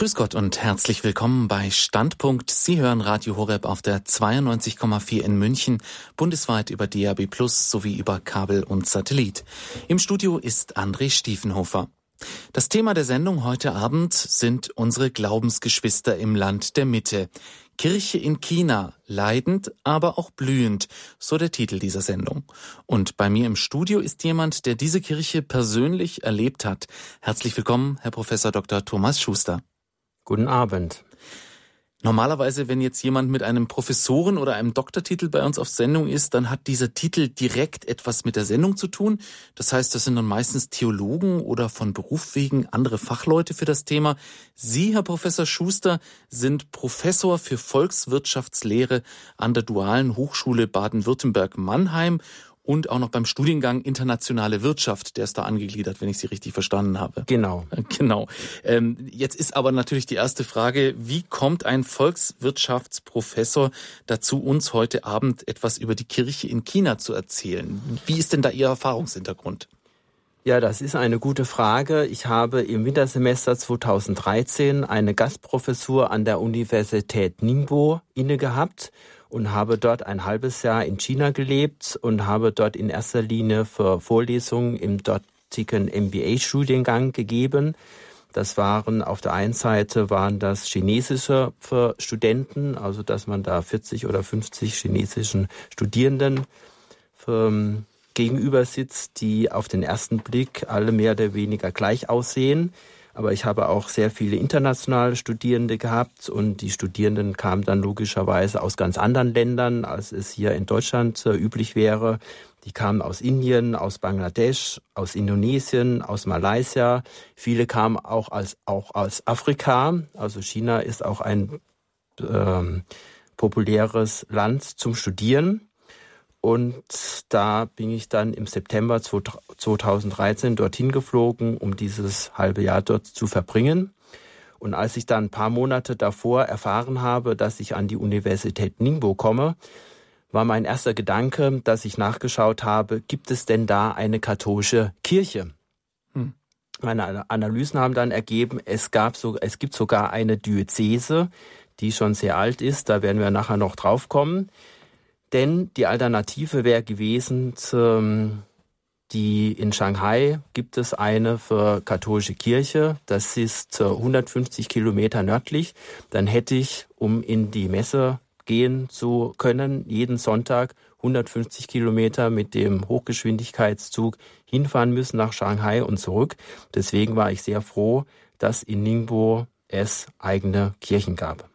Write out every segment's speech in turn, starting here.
Grüß Gott und herzlich willkommen bei Standpunkt. Sie hören Radio Horeb auf der 92,4 in München, bundesweit über DAB Plus sowie über Kabel und Satellit. Im Studio ist André Stiefenhofer. Das Thema der Sendung heute Abend sind unsere Glaubensgeschwister im Land der Mitte. Kirche in China, leidend, aber auch blühend, so der Titel dieser Sendung. Und bei mir im Studio ist jemand, der diese Kirche persönlich erlebt hat. Herzlich willkommen, Herr Professor Dr. Thomas Schuster. Guten Abend. Normalerweise, wenn jetzt jemand mit einem Professoren- oder einem Doktortitel bei uns auf Sendung ist, dann hat dieser Titel direkt etwas mit der Sendung zu tun. Das heißt, das sind dann meistens Theologen oder von Beruf wegen andere Fachleute für das Thema. Sie, Herr Professor Schuster, sind Professor für Volkswirtschaftslehre an der Dualen Hochschule Baden-Württemberg-Mannheim und auch noch beim Studiengang Internationale Wirtschaft, der ist da angegliedert, wenn ich Sie richtig verstanden habe. Genau. Genau. Ähm, jetzt ist aber natürlich die erste Frage, wie kommt ein Volkswirtschaftsprofessor dazu, uns heute Abend etwas über die Kirche in China zu erzählen? Wie ist denn da Ihr Erfahrungshintergrund? Ja, das ist eine gute Frage. Ich habe im Wintersemester 2013 eine Gastprofessur an der Universität Ningbo inne gehabt und habe dort ein halbes Jahr in China gelebt und habe dort in erster Linie für Vorlesungen im dortigen MBA-Studiengang gegeben. Das waren auf der einen Seite waren das chinesische für Studenten, also dass man da 40 oder 50 chinesischen Studierenden für, ähm, gegenüber sitzt, die auf den ersten Blick alle mehr oder weniger gleich aussehen. Aber ich habe auch sehr viele internationale Studierende gehabt und die Studierenden kamen dann logischerweise aus ganz anderen Ländern, als es hier in Deutschland äh, üblich wäre. Die kamen aus Indien, aus Bangladesch, aus Indonesien, aus Malaysia. Viele kamen auch als, auch aus Afrika. Also China ist auch ein ähm, populäres Land zum Studieren. Und da bin ich dann im September 2013 dorthin geflogen, um dieses halbe Jahr dort zu verbringen. Und als ich dann ein paar Monate davor erfahren habe, dass ich an die Universität Ningbo komme, war mein erster Gedanke, dass ich nachgeschaut habe, gibt es denn da eine katholische Kirche? Hm. Meine Analysen haben dann ergeben, es gab so, es gibt sogar eine Diözese, die schon sehr alt ist, da werden wir nachher noch drauf kommen. Denn die Alternative wäre gewesen, die in Shanghai gibt es eine für katholische Kirche. Das ist 150 Kilometer nördlich. Dann hätte ich, um in die Messe gehen zu können, jeden Sonntag 150 Kilometer mit dem Hochgeschwindigkeitszug hinfahren müssen nach Shanghai und zurück. Deswegen war ich sehr froh, dass in Ningbo es eigene Kirchen gab.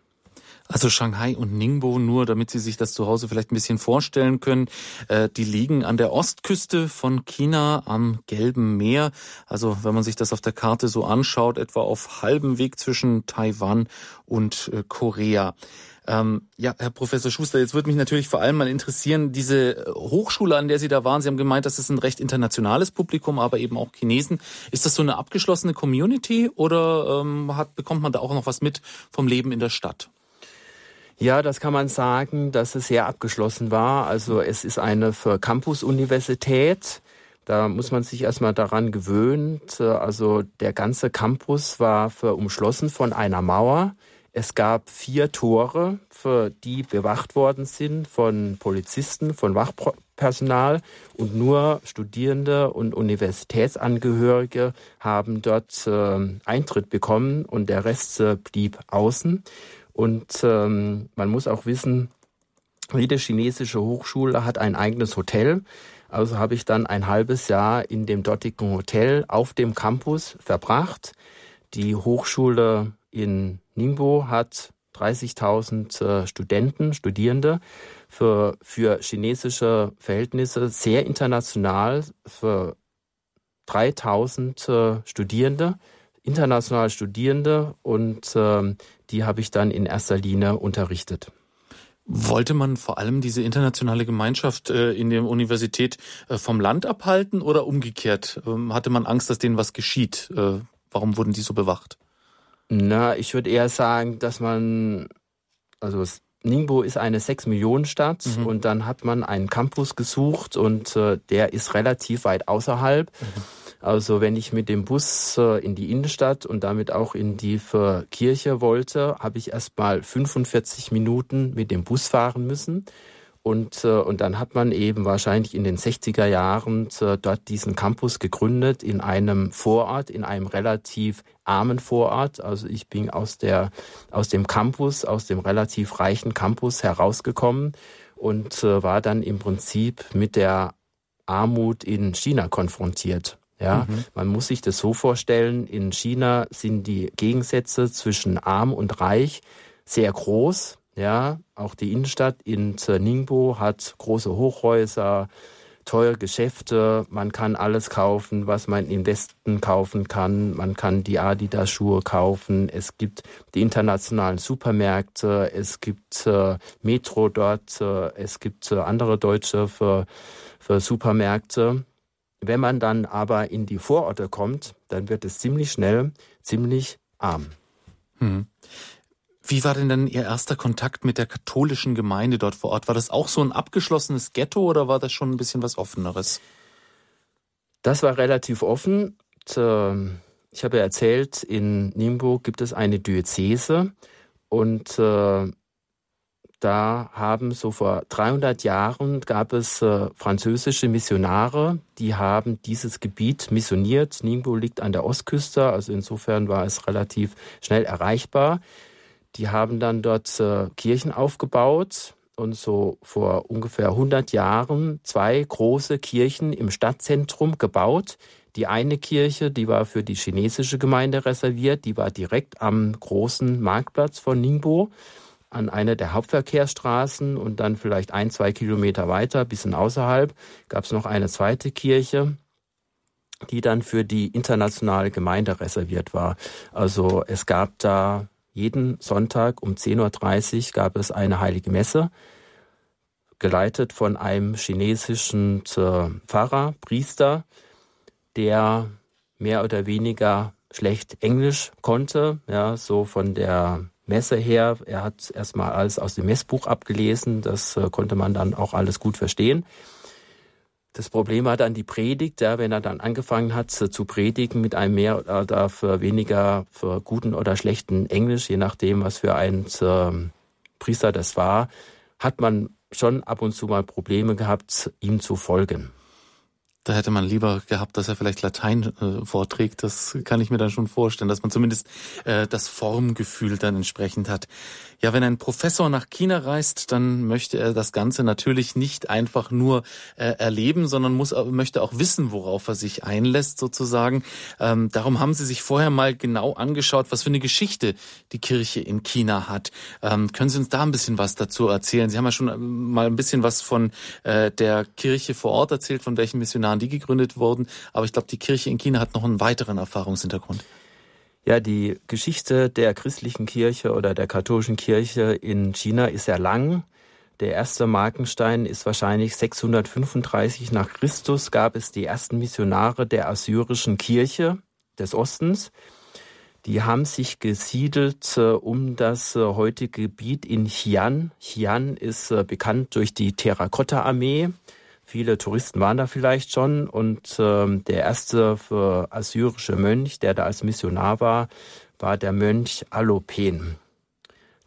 Also Shanghai und Ningbo, nur damit Sie sich das zu Hause vielleicht ein bisschen vorstellen können, äh, die liegen an der Ostküste von China am Gelben Meer. Also wenn man sich das auf der Karte so anschaut, etwa auf halbem Weg zwischen Taiwan und äh, Korea. Ähm, ja, Herr Professor Schuster, jetzt würde mich natürlich vor allem mal interessieren, diese Hochschule, an der Sie da waren, Sie haben gemeint, das ist ein recht internationales Publikum, aber eben auch Chinesen. Ist das so eine abgeschlossene Community oder ähm, hat, bekommt man da auch noch was mit vom Leben in der Stadt? Ja, das kann man sagen, dass es sehr abgeschlossen war. Also es ist eine für Campus-Universität. Da muss man sich erstmal daran gewöhnen. Also der ganze Campus war für umschlossen von einer Mauer. Es gab vier Tore, für die bewacht worden sind von Polizisten, von Wachpersonal und nur Studierende und Universitätsangehörige haben dort äh, Eintritt bekommen und der Rest äh, blieb außen. Und ähm, man muss auch wissen, jede chinesische Hochschule hat ein eigenes Hotel. Also habe ich dann ein halbes Jahr in dem dortigen Hotel auf dem Campus verbracht. Die Hochschule in Ningbo hat 30.000 äh, Studenten, Studierende für, für chinesische Verhältnisse sehr international, für 3000 äh, Studierende, internationale Studierende und äh, die habe ich dann in erster Linie unterrichtet. Wollte man vor allem diese internationale Gemeinschaft äh, in der Universität äh, vom Land abhalten oder umgekehrt? Ähm, hatte man Angst, dass denen was geschieht? Äh, warum wurden die so bewacht? Na, ich würde eher sagen, dass man, also Ningbo ist eine 6-Millionen-Stadt mhm. und dann hat man einen Campus gesucht und äh, der ist relativ weit außerhalb. Mhm. Also wenn ich mit dem Bus äh, in die Innenstadt und damit auch in die Kirche wollte, habe ich erst mal 45 Minuten mit dem Bus fahren müssen. Und, äh, und dann hat man eben wahrscheinlich in den 60er Jahren äh, dort diesen Campus gegründet in einem Vorort, in einem relativ armen Vorort. Also ich bin aus, der, aus dem Campus, aus dem relativ reichen Campus herausgekommen und äh, war dann im Prinzip mit der Armut in China konfrontiert. Ja, mhm. man muss sich das so vorstellen. In China sind die Gegensätze zwischen arm und reich sehr groß. Ja, auch die Innenstadt in Ningbo hat große Hochhäuser, teure Geschäfte. Man kann alles kaufen, was man im Westen kaufen kann. Man kann die Adidas-Schuhe kaufen. Es gibt die internationalen Supermärkte. Es gibt äh, Metro dort. Äh, es gibt äh, andere deutsche für, für Supermärkte. Wenn man dann aber in die Vororte kommt, dann wird es ziemlich schnell ziemlich arm. Hm. Wie war denn dann Ihr erster Kontakt mit der katholischen Gemeinde dort vor Ort? War das auch so ein abgeschlossenes Ghetto oder war das schon ein bisschen was Offeneres? Das war relativ offen. Ich habe erzählt, in Ningbo gibt es eine Diözese und äh, da haben so vor 300 Jahren gab es äh, französische Missionare, die haben dieses Gebiet missioniert. Ningbo liegt an der Ostküste, also insofern war es relativ schnell erreichbar. Die haben dann dort äh, Kirchen aufgebaut und so vor ungefähr 100 Jahren zwei große Kirchen im Stadtzentrum gebaut. Die eine Kirche, die war für die chinesische Gemeinde reserviert, die war direkt am großen Marktplatz von Ningbo an einer der Hauptverkehrsstraßen und dann vielleicht ein, zwei Kilometer weiter, bisschen außerhalb, gab es noch eine zweite Kirche, die dann für die internationale Gemeinde reserviert war. Also es gab da jeden Sonntag um 10.30 Uhr gab es eine heilige Messe, geleitet von einem chinesischen äh, Pfarrer, Priester, der mehr oder weniger schlecht Englisch konnte, ja, so von der Messe her. Er hat erstmal alles aus dem Messbuch abgelesen, das äh, konnte man dann auch alles gut verstehen. Das Problem war dann die Predigt, ja, wenn er dann angefangen hat zu predigen mit einem mehr oder für weniger für guten oder schlechten Englisch, je nachdem, was für ein äh, Priester das war, hat man schon ab und zu mal Probleme gehabt, ihm zu folgen. Da hätte man lieber gehabt, dass er vielleicht Latein äh, vorträgt. Das kann ich mir dann schon vorstellen, dass man zumindest äh, das Formgefühl dann entsprechend hat. Ja, wenn ein Professor nach China reist, dann möchte er das Ganze natürlich nicht einfach nur äh, erleben, sondern muss, möchte auch wissen, worauf er sich einlässt sozusagen. Ähm, darum haben Sie sich vorher mal genau angeschaut, was für eine Geschichte die Kirche in China hat. Ähm, können Sie uns da ein bisschen was dazu erzählen? Sie haben ja schon äh, mal ein bisschen was von äh, der Kirche vor Ort erzählt, von welchen Missionaren die gegründet wurden. Aber ich glaube, die Kirche in China hat noch einen weiteren Erfahrungshintergrund. Ja, die Geschichte der christlichen Kirche oder der katholischen Kirche in China ist sehr lang. Der erste Markenstein ist wahrscheinlich 635 nach Christus gab es die ersten Missionare der assyrischen Kirche des Ostens. Die haben sich gesiedelt äh, um das äh, heutige Gebiet in Xi'an. Xi'an ist äh, bekannt durch die Terrakotta-Armee. Viele Touristen waren da vielleicht schon und ähm, der erste assyrische Mönch, der da als Missionar war, war der Mönch Alopen.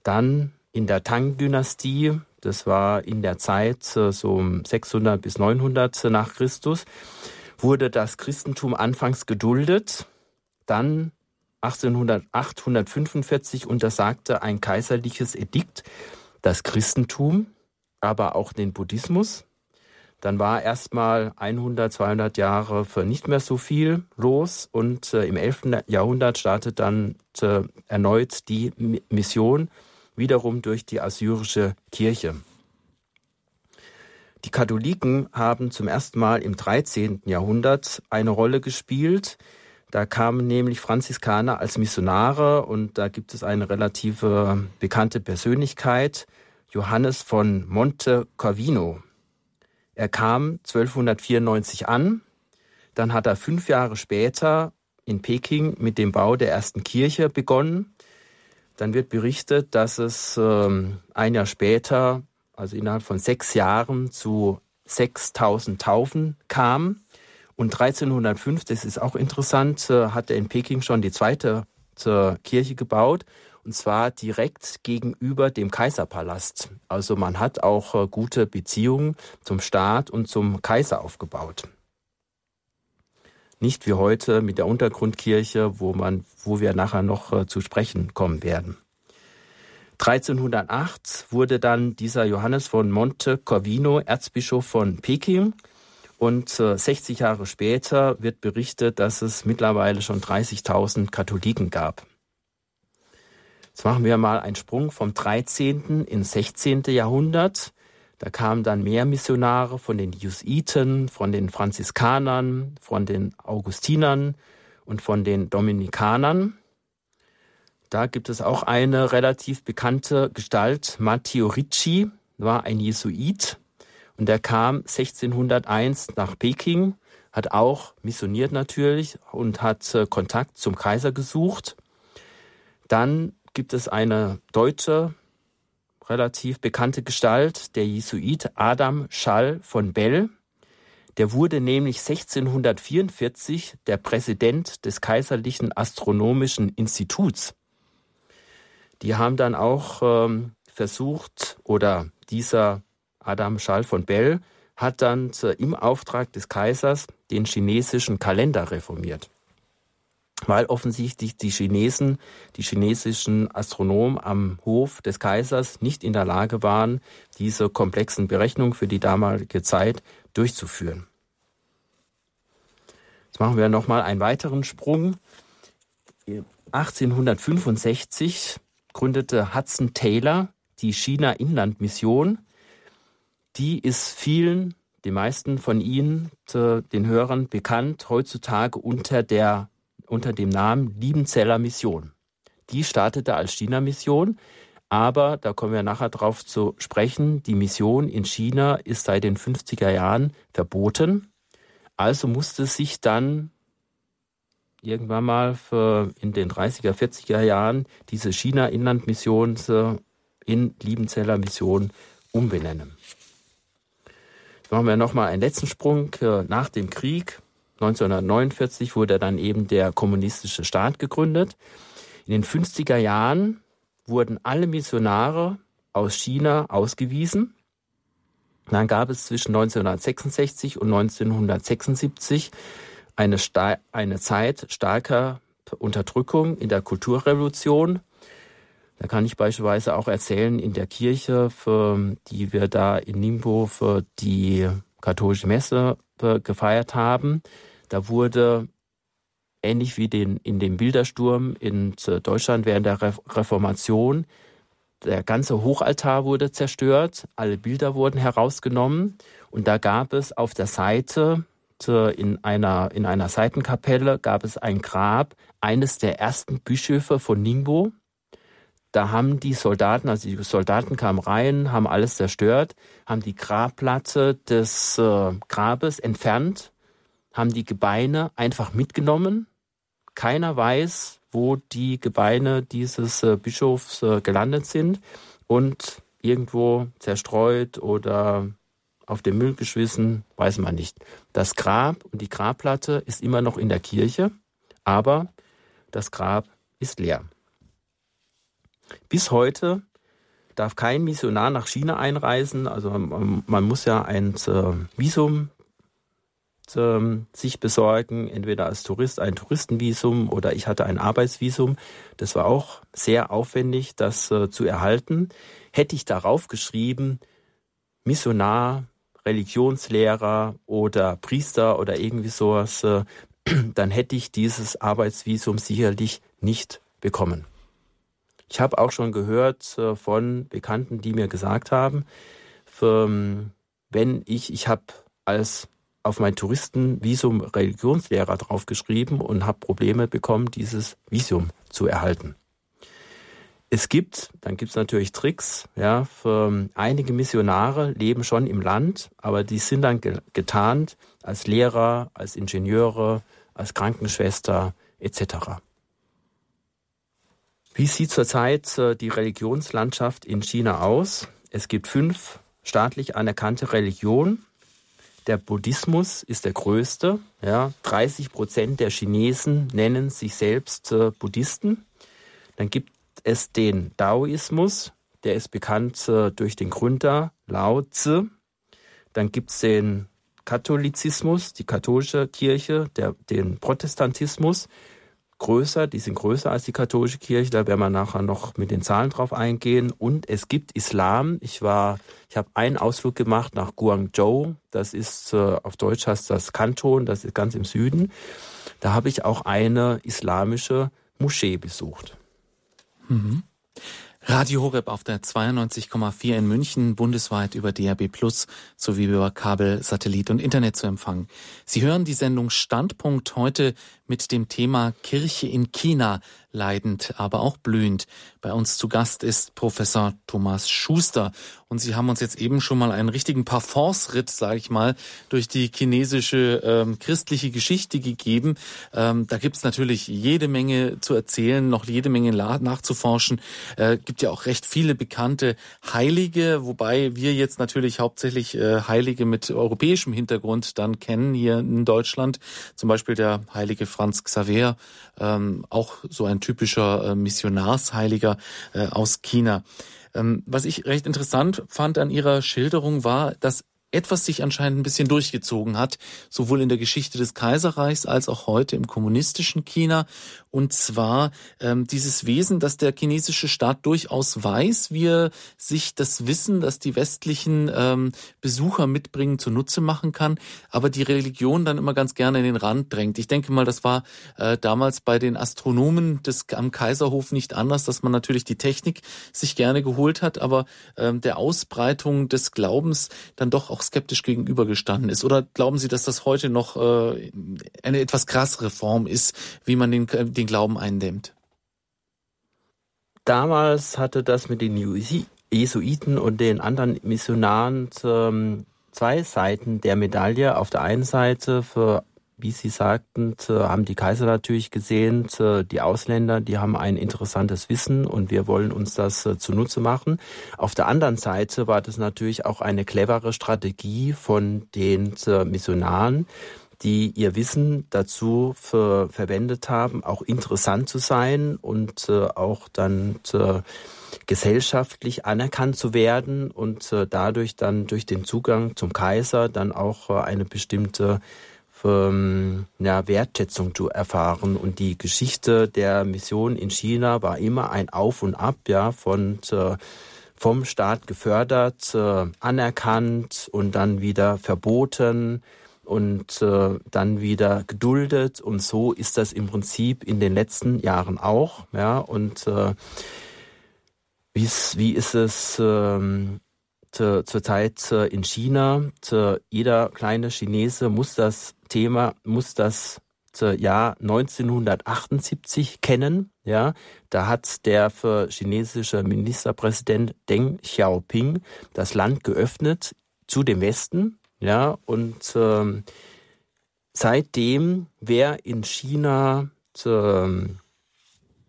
Dann in der Tang-Dynastie, das war in der Zeit äh, so 600 bis 900 nach Christus, wurde das Christentum anfangs geduldet. Dann 1845 untersagte ein kaiserliches Edikt das Christentum, aber auch den Buddhismus. Dann war erstmal 100, 200 Jahre für nicht mehr so viel los und äh, im 11. Jahrhundert startet dann äh, erneut die Mission, wiederum durch die assyrische Kirche. Die Katholiken haben zum ersten Mal im 13. Jahrhundert eine Rolle gespielt. Da kamen nämlich Franziskaner als Missionare und da gibt es eine relative bekannte Persönlichkeit, Johannes von Monte Corvino. Er kam 1294 an, dann hat er fünf Jahre später in Peking mit dem Bau der ersten Kirche begonnen. Dann wird berichtet, dass es ähm, ein Jahr später, also innerhalb von sechs Jahren, zu 6000 Taufen kam. Und 1305, das ist auch interessant, äh, hat er in Peking schon die zweite Kirche gebaut und zwar direkt gegenüber dem Kaiserpalast. Also man hat auch äh, gute Beziehungen zum Staat und zum Kaiser aufgebaut. Nicht wie heute mit der Untergrundkirche, wo man, wo wir nachher noch äh, zu sprechen kommen werden. 1308 wurde dann dieser Johannes von Monte Corvino Erzbischof von Peking und 60 äh, Jahre später wird berichtet, dass es mittlerweile schon 30.000 Katholiken gab. Jetzt machen wir mal einen Sprung vom 13. ins 16. Jahrhundert. Da kamen dann mehr Missionare von den Jesuiten, von den Franziskanern, von den Augustinern und von den Dominikanern. Da gibt es auch eine relativ bekannte Gestalt. Matteo Ricci war ein Jesuit und der kam 1601 nach Peking, hat auch missioniert natürlich und hat äh, Kontakt zum Kaiser gesucht. Dann gibt es eine deutsche, relativ bekannte Gestalt, der Jesuit Adam Schall von Bell. Der wurde nämlich 1644 der Präsident des Kaiserlichen Astronomischen Instituts. Die haben dann auch ähm, versucht, oder dieser Adam Schall von Bell hat dann im Auftrag des Kaisers den chinesischen Kalender reformiert weil offensichtlich die Chinesen, die chinesischen Astronomen am Hof des Kaisers nicht in der Lage waren, diese komplexen Berechnungen für die damalige Zeit durchzuführen. Jetzt machen wir nochmal einen weiteren Sprung. 1865 gründete Hudson Taylor die China-Inland-Mission. Die ist vielen, den meisten von Ihnen, den Hörern bekannt, heutzutage unter der unter dem Namen Liebenzeller Mission. Die startete als China-Mission, aber da kommen wir nachher drauf zu sprechen. Die Mission in China ist seit den 50er Jahren verboten. Also musste sich dann irgendwann mal für in den 30er, 40er Jahren diese China-Inlandmission in Liebenzeller Mission umbenennen. Machen wir nochmal einen letzten Sprung äh, nach dem Krieg. 1949 wurde dann eben der kommunistische Staat gegründet. In den 50er Jahren wurden alle Missionare aus China ausgewiesen. Dann gab es zwischen 1966 und 1976 eine, eine Zeit starker Unterdrückung in der Kulturrevolution. Da kann ich beispielsweise auch erzählen, in der Kirche, für die wir da in Ningbo für die katholische Messe gefeiert haben, da wurde ähnlich wie den, in dem Bildersturm in Deutschland während der Reformation der ganze Hochaltar wurde zerstört, alle Bilder wurden herausgenommen und da gab es auf der Seite in einer, in einer Seitenkapelle gab es ein Grab eines der ersten Bischöfe von Ningbo. Da haben die Soldaten, also die Soldaten kamen rein, haben alles zerstört, haben die Grabplatte des äh, Grabes entfernt haben die Gebeine einfach mitgenommen. Keiner weiß, wo die Gebeine dieses äh, Bischofs äh, gelandet sind und irgendwo zerstreut oder auf den Müll geschmissen, weiß man nicht. Das Grab und die Grabplatte ist immer noch in der Kirche, aber das Grab ist leer. Bis heute darf kein Missionar nach China einreisen. Also man muss ja ein äh, Visum ähm, sich besorgen, entweder als Tourist ein Touristenvisum oder ich hatte ein Arbeitsvisum. Das war auch sehr aufwendig, das äh, zu erhalten. Hätte ich darauf geschrieben, Missionar, Religionslehrer oder Priester oder irgendwie sowas, äh, dann hätte ich dieses Arbeitsvisum sicherlich nicht bekommen. Ich habe auch schon gehört äh, von Bekannten, die mir gesagt haben, für, ähm, wenn ich, ich habe als auf mein Touristenvisum Religionslehrer draufgeschrieben und habe Probleme bekommen, dieses Visum zu erhalten. Es gibt, dann gibt es natürlich Tricks, ja, für einige Missionare leben schon im Land, aber die sind dann getarnt als Lehrer, als Ingenieure, als Krankenschwester etc. Wie sieht zurzeit äh, die Religionslandschaft in China aus? Es gibt fünf staatlich anerkannte Religionen. Der Buddhismus ist der größte. Ja, 30 Prozent der Chinesen nennen sich selbst äh, Buddhisten. Dann gibt es den Daoismus, der ist bekannt äh, durch den Gründer Lao Tzu. Dann gibt es den Katholizismus, die katholische Kirche, der, den Protestantismus größer, die sind größer als die katholische Kirche, da werden wir nachher noch mit den Zahlen drauf eingehen. Und es gibt Islam. Ich war, ich habe einen Ausflug gemacht nach Guangzhou. Das ist äh, auf Deutsch heißt das Kanton, das ist ganz im Süden. Da habe ich auch eine islamische Moschee besucht. Mhm. Radio Horeb auf der 92,4 in München, bundesweit über DAB Plus sowie über Kabel, Satellit und Internet zu empfangen. Sie hören die Sendung Standpunkt heute mit dem Thema Kirche in China, leidend, aber auch blühend. Bei uns zu Gast ist Professor Thomas Schuster. Und Sie haben uns jetzt eben schon mal einen richtigen Parforce-Ritt, sage ich mal, durch die chinesische ähm, christliche Geschichte gegeben. Ähm, da gibt's natürlich jede Menge zu erzählen, noch jede Menge nachzuforschen. Äh, gibt ja auch recht viele bekannte Heilige, wobei wir jetzt natürlich hauptsächlich äh, Heilige mit europäischem Hintergrund dann kennen hier in Deutschland. Zum Beispiel der heilige Franz Xaver, ähm, auch so ein typischer äh, Missionarsheiliger äh, aus China. Ähm, was ich recht interessant fand an Ihrer Schilderung war, dass etwas sich anscheinend ein bisschen durchgezogen hat, sowohl in der Geschichte des Kaiserreichs als auch heute im kommunistischen China. Und zwar ähm, dieses Wesen, dass der chinesische Staat durchaus weiß, wie er sich das Wissen, das die westlichen ähm, Besucher mitbringen, zunutze machen kann, aber die Religion dann immer ganz gerne in den Rand drängt. Ich denke mal, das war äh, damals bei den Astronomen des, am Kaiserhof nicht anders, dass man natürlich die Technik sich gerne geholt hat, aber ähm, der Ausbreitung des Glaubens dann doch auch skeptisch gegenübergestanden ist. Oder glauben Sie, dass das heute noch äh, eine etwas krassere Form ist, wie man den den Glauben eindämmt? Damals hatte das mit den Jesuiten und den anderen Missionaren ähm, zwei Seiten der Medaille. Auf der einen Seite für wie Sie sagten, haben die Kaiser natürlich gesehen, die Ausländer, die haben ein interessantes Wissen und wir wollen uns das äh, zunutze machen. Auf der anderen Seite war das natürlich auch eine clevere Strategie von den Missionaren, die ihr Wissen dazu für, verwendet haben, auch interessant zu sein und äh, auch dann äh, gesellschaftlich anerkannt zu werden und äh, dadurch dann durch den Zugang zum Kaiser dann auch äh, eine bestimmte ähm, ja, Wertschätzung zu erfahren. Und die Geschichte der Mission in China war immer ein Auf und Ab, ja, von äh, vom Staat gefördert, äh, anerkannt und dann wieder verboten und äh, dann wieder geduldet. Und so ist das im Prinzip in den letzten Jahren auch ja. Und äh, wie ist es ähm, zu, zurzeit äh, in China? Zu, jeder kleine Chinese muss das Thema muss das Jahr 1978 kennen ja. Da hat der chinesische Ministerpräsident Deng Xiaoping das Land geöffnet zu dem Westen ja, und ähm, seitdem, wer in China ähm,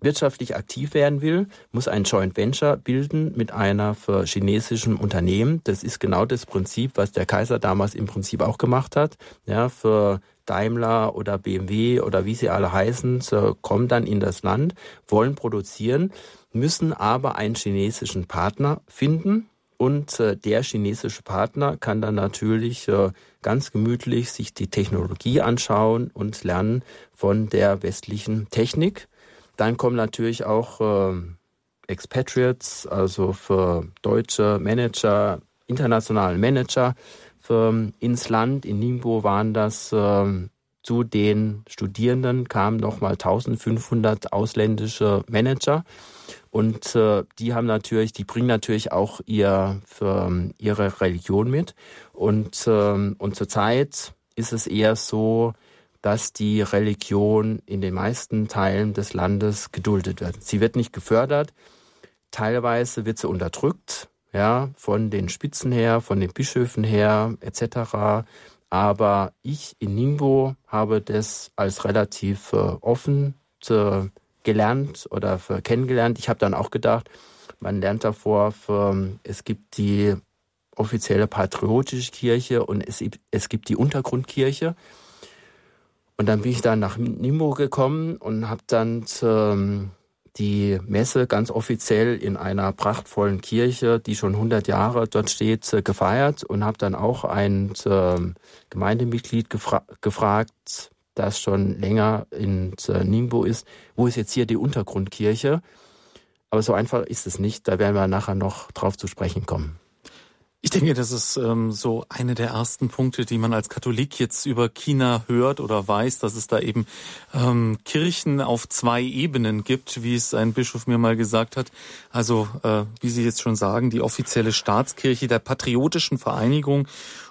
wirtschaftlich aktiv werden will, muss ein Joint Venture bilden mit einer für chinesischen Unternehmen. Das ist genau das Prinzip, was der Kaiser damals im Prinzip auch gemacht hat. Ja, für Daimler oder BMW oder wie sie alle heißen, so, kommen dann in das Land, wollen produzieren, müssen aber einen chinesischen Partner finden, und äh, der chinesische Partner kann dann natürlich äh, ganz gemütlich sich die Technologie anschauen und lernen von der westlichen Technik. Dann kommen natürlich auch äh, Expatriates, also für deutsche Manager, internationale Manager für, ins Land. In Ningbo waren das äh, zu den Studierenden kamen nochmal 1500 ausländische Manager. Und äh, die haben natürlich, die bringen natürlich auch ihr für, ihre Religion mit. Und, ähm, und zurzeit ist es eher so, dass die Religion in den meisten Teilen des Landes geduldet wird. Sie wird nicht gefördert, teilweise wird sie unterdrückt, ja, von den Spitzen her, von den Bischöfen her, etc. Aber ich in Ningbo habe das als relativ äh, offen zu, gelernt oder kennengelernt. Ich habe dann auch gedacht, man lernt davor, für, es gibt die offizielle patriotische Kirche und es, es gibt die Untergrundkirche. Und dann bin ich dann nach Nimbo gekommen und habe dann ähm, die Messe ganz offiziell in einer prachtvollen Kirche, die schon 100 Jahre dort steht, äh, gefeiert und habe dann auch ein äh, Gemeindemitglied gefra gefragt, das schon länger in äh, Ningbo ist, wo ist jetzt hier die Untergrundkirche? Aber so einfach ist es nicht, da werden wir nachher noch drauf zu sprechen kommen. Ich denke, das ist ähm, so eine der ersten Punkte, die man als Katholik jetzt über China hört oder weiß, dass es da eben ähm, Kirchen auf zwei Ebenen gibt, wie es ein Bischof mir mal gesagt hat. Also, äh, wie Sie jetzt schon sagen, die offizielle Staatskirche der patriotischen Vereinigung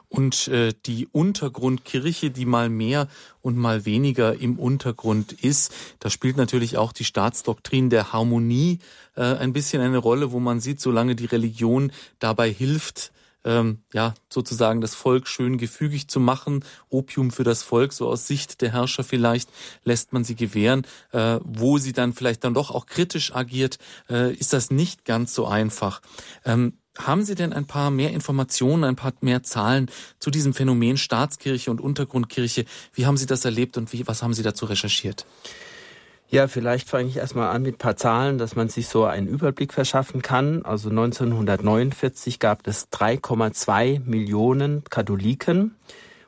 und äh, die Untergrundkirche, die mal mehr und mal weniger im Untergrund ist. Da spielt natürlich auch die Staatsdoktrin der Harmonie äh, ein bisschen eine Rolle, wo man sieht, solange die Religion dabei hilft, ähm, ja, sozusagen das Volk schön gefügig zu machen. Opium für das Volk, so aus Sicht der Herrscher vielleicht, lässt man sie gewähren. Äh, wo sie dann vielleicht dann doch auch kritisch agiert, äh, ist das nicht ganz so einfach. Ähm, haben Sie denn ein paar mehr Informationen, ein paar mehr Zahlen zu diesem Phänomen Staatskirche und Untergrundkirche? Wie haben Sie das erlebt und wie, was haben Sie dazu recherchiert? Ja, vielleicht fange ich erstmal an mit ein paar Zahlen, dass man sich so einen Überblick verschaffen kann. Also 1949 gab es 3,2 Millionen Katholiken.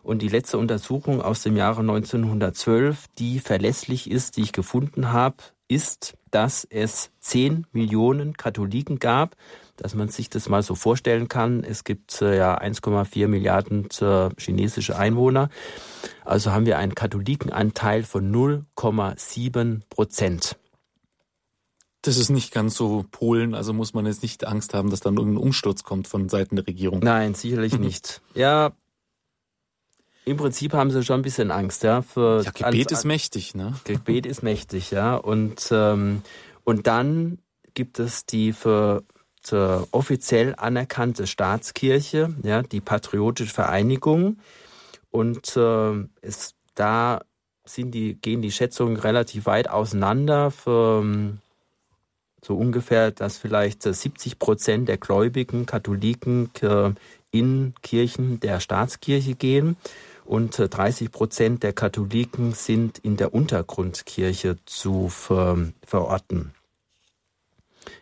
Und die letzte Untersuchung aus dem Jahre 1912, die verlässlich ist, die ich gefunden habe, ist, dass es 10 Millionen Katholiken gab dass man sich das mal so vorstellen kann. Es gibt äh, ja 1,4 Milliarden äh, chinesische Einwohner. Also haben wir einen Katholikenanteil von 0,7 Prozent. Das ist nicht ganz so Polen, also muss man jetzt nicht Angst haben, dass dann irgendein Umsturz kommt von Seiten der Regierung. Nein, sicherlich nicht. Ja, im Prinzip haben sie schon ein bisschen Angst, ja. Für ja, Gebet ist mächtig, ne? Gebet ist mächtig, ja. Und, ähm, und dann gibt es die für zur offiziell anerkannte Staatskirche, ja, die Patriotische Vereinigung. Und äh, ist, da sind die, gehen die Schätzungen relativ weit auseinander für so ungefähr, dass vielleicht 70 Prozent der Gläubigen, Katholiken äh, in Kirchen der Staatskirche gehen und 30 äh, Prozent der Katholiken sind in der Untergrundkirche zu ver verorten.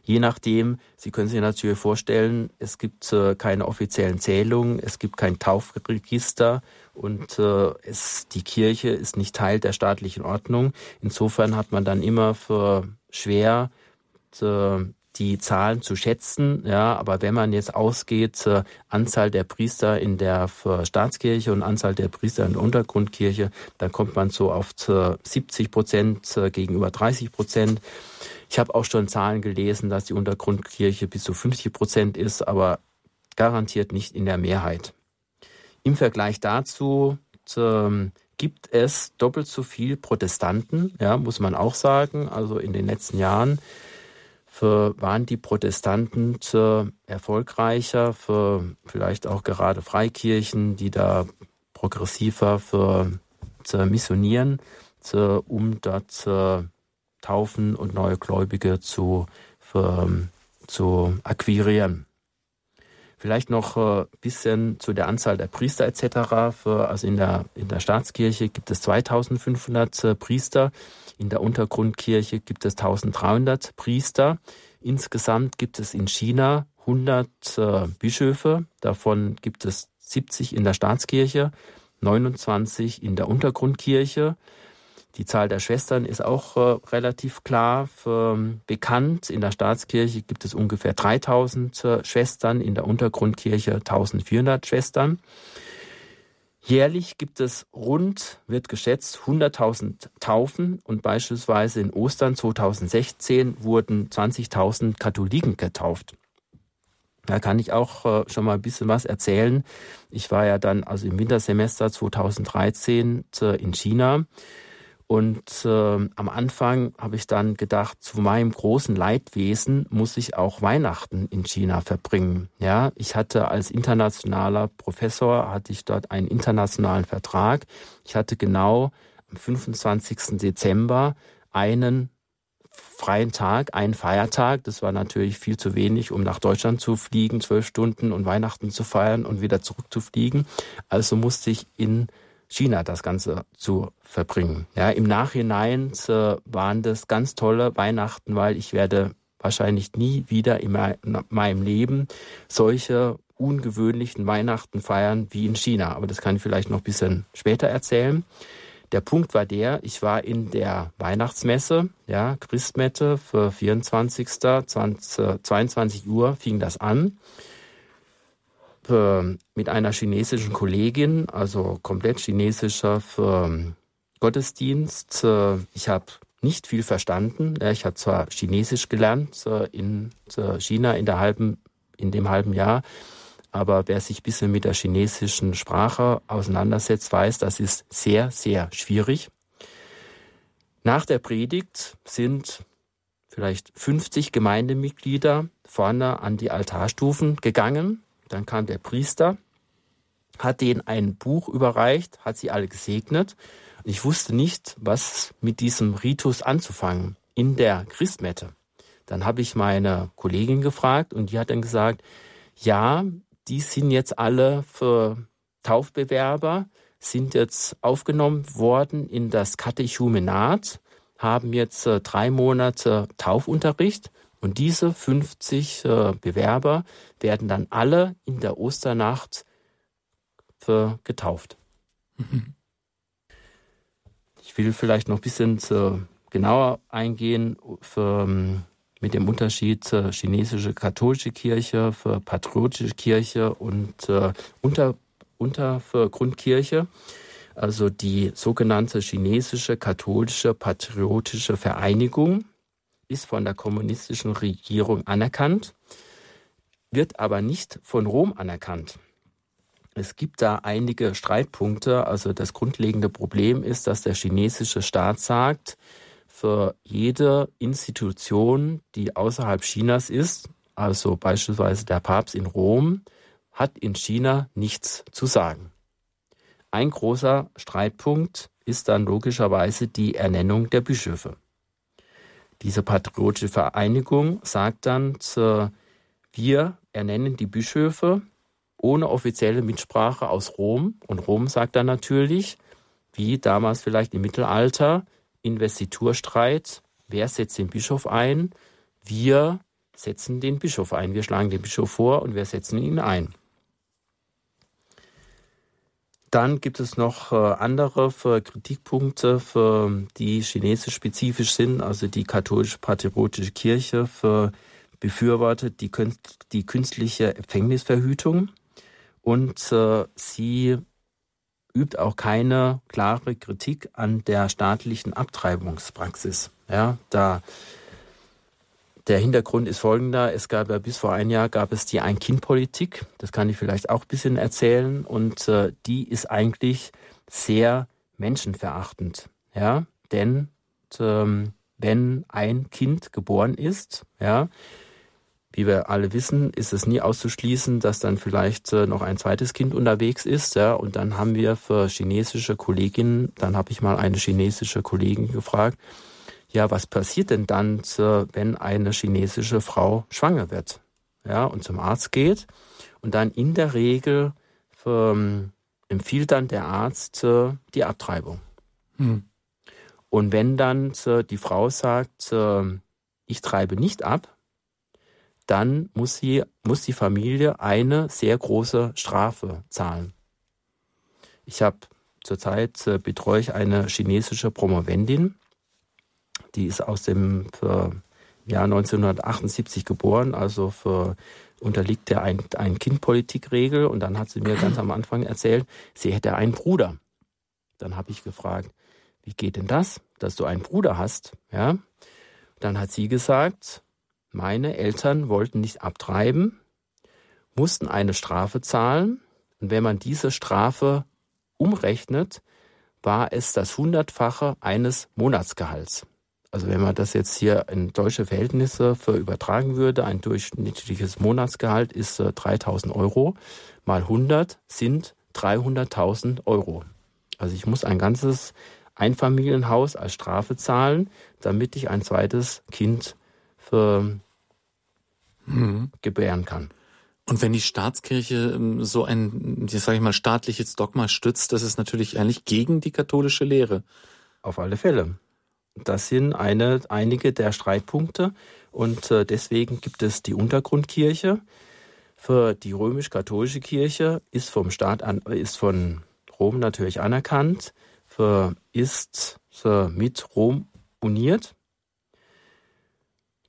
Je nachdem, Sie können sich natürlich vorstellen, es gibt äh, keine offiziellen Zählungen, es gibt kein Taufregister und äh, es, die Kirche ist nicht Teil der staatlichen Ordnung. Insofern hat man dann immer für schwer äh, die Zahlen zu schätzen. Ja, aber wenn man jetzt ausgeht, äh, Anzahl der Priester in der Staatskirche und Anzahl der Priester in der Untergrundkirche, dann kommt man so auf 70 Prozent äh, gegenüber 30 Prozent. Ich habe auch schon Zahlen gelesen, dass die Untergrundkirche bis zu 50 Prozent ist, aber garantiert nicht in der Mehrheit. Im Vergleich dazu ähm, gibt es doppelt so viel Protestanten, ja, muss man auch sagen. Also in den letzten Jahren für, waren die Protestanten äh, erfolgreicher, für vielleicht auch gerade Freikirchen, die da progressiver für zu missionieren, zu, um dort äh, Taufen und neue Gläubige zu, für, zu akquirieren. Vielleicht noch ein äh, bisschen zu der Anzahl der Priester etc. Für, also in der, in der Staatskirche gibt es 2500 äh, Priester, in der Untergrundkirche gibt es 1300 Priester. Insgesamt gibt es in China 100 äh, Bischöfe, davon gibt es 70 in der Staatskirche, 29 in der Untergrundkirche. Die Zahl der Schwestern ist auch äh, relativ klar für, ähm, bekannt. In der Staatskirche gibt es ungefähr 3000 äh, Schwestern, in der Untergrundkirche 1400 Schwestern. Jährlich gibt es rund, wird geschätzt, 100.000 Taufen und beispielsweise in Ostern 2016 wurden 20.000 Katholiken getauft. Da kann ich auch äh, schon mal ein bisschen was erzählen. Ich war ja dann also im Wintersemester 2013 in China und äh, am Anfang habe ich dann gedacht, zu meinem großen Leidwesen muss ich auch Weihnachten in China verbringen. Ja, ich hatte als internationaler Professor hatte ich dort einen internationalen Vertrag. Ich hatte genau am 25. Dezember einen freien Tag, einen Feiertag. Das war natürlich viel zu wenig, um nach Deutschland zu fliegen, zwölf Stunden und Weihnachten zu feiern und wieder zurückzufliegen. Also musste ich in China das Ganze zu verbringen. Ja, im Nachhinein äh, waren das ganz tolle Weihnachten, weil ich werde wahrscheinlich nie wieder in meinem Leben solche ungewöhnlichen Weihnachten feiern wie in China. Aber das kann ich vielleicht noch ein bisschen später erzählen. Der Punkt war der, ich war in der Weihnachtsmesse, ja, Christmette für 24. 20, 22 Uhr fing das an. Für, mit einer chinesischen Kollegin, also komplett chinesischer für Gottesdienst. Ich habe nicht viel verstanden. Ich habe zwar Chinesisch gelernt in China in der halben, in dem halben Jahr, aber wer sich ein bisschen mit der chinesischen Sprache auseinandersetzt, weiß, das ist sehr, sehr schwierig. Nach der Predigt sind vielleicht 50 Gemeindemitglieder vorne an die Altarstufen gegangen. Dann kam der Priester, hat denen ein Buch überreicht, hat sie alle gesegnet. Ich wusste nicht, was mit diesem Ritus anzufangen in der Christmette. Dann habe ich meine Kollegin gefragt und die hat dann gesagt, ja, die sind jetzt alle für Taufbewerber, sind jetzt aufgenommen worden in das Katechumenat, haben jetzt äh, drei Monate Taufunterricht und diese 50 äh, Bewerber werden dann alle in der Osternacht für getauft. Mhm. Ich will vielleicht noch ein bisschen genauer eingehen für ähm, mit dem Unterschied äh, chinesische katholische Kirche für patriotische Kirche und äh, unter, unter für Grundkirche. Also die sogenannte chinesische katholische patriotische Vereinigung ist von der kommunistischen Regierung anerkannt, wird aber nicht von Rom anerkannt. Es gibt da einige Streitpunkte. Also das grundlegende Problem ist, dass der chinesische Staat sagt, für jede Institution, die außerhalb Chinas ist, also beispielsweise der Papst in Rom, hat in China nichts zu sagen. Ein großer Streitpunkt ist dann logischerweise die Ernennung der Bischöfe. Diese patriotische Vereinigung sagt dann, wir ernennen die Bischöfe ohne offizielle Mitsprache aus Rom. Und Rom sagt dann natürlich, wie damals vielleicht im Mittelalter, Investiturstreit. Wer setzt den Bischof ein? Wir setzen den Bischof ein. Wir schlagen den Bischof vor und wir setzen ihn ein. Dann gibt es noch äh, andere für Kritikpunkte, die chinesisch spezifisch sind, also die katholisch-patriotische Kirche für befürwortet die, die künstliche Empfängnisverhütung und äh, sie übt auch keine klare Kritik an der staatlichen Abtreibungspraxis. Ja, da der Hintergrund ist folgender. Es gab ja bis vor ein Jahr gab es die Ein-Kind-Politik. Das kann ich vielleicht auch ein bisschen erzählen. Und äh, die ist eigentlich sehr menschenverachtend. Ja, denn ähm, wenn ein Kind geboren ist, ja, wie wir alle wissen, ist es nie auszuschließen, dass dann vielleicht äh, noch ein zweites Kind unterwegs ist. Ja, und dann haben wir für chinesische Kolleginnen, dann habe ich mal eine chinesische Kollegin gefragt, ja, was passiert denn dann, äh, wenn eine chinesische Frau schwanger wird? Ja, und zum Arzt geht und dann in der Regel ähm, empfiehlt dann der Arzt äh, die Abtreibung. Hm. Und wenn dann äh, die Frau sagt, äh, ich treibe nicht ab, dann muss, sie, muss die Familie eine sehr große Strafe zahlen. Ich habe zurzeit äh, betreue ich eine chinesische Promovendin, die ist aus dem Jahr 1978 geboren, also für, unterliegt der ein, ein Kindpolitikregel und dann hat sie mir ganz am Anfang erzählt, sie hätte einen Bruder. Dann habe ich gefragt, wie geht denn das, dass du einen Bruder hast? Ja, dann hat sie gesagt, meine Eltern wollten nicht abtreiben, mussten eine Strafe zahlen. Und wenn man diese Strafe umrechnet, war es das Hundertfache eines Monatsgehalts. Also wenn man das jetzt hier in deutsche Verhältnisse für übertragen würde, ein durchschnittliches Monatsgehalt ist 3000 äh, Euro, mal 100 sind 300.000 Euro. Also ich muss ein ganzes Einfamilienhaus als Strafe zahlen, damit ich ein zweites Kind für, mhm. gebären kann. Und wenn die Staatskirche ähm, so ein, sage ich mal, staatliches Dogma stützt, das ist natürlich eigentlich gegen die katholische Lehre. Auf alle Fälle. Das sind eine, einige der Streitpunkte und äh, deswegen gibt es die Untergrundkirche. Für die römisch-katholische Kirche ist vom Staat an, ist von Rom natürlich anerkannt, für, ist mit Rom uniert.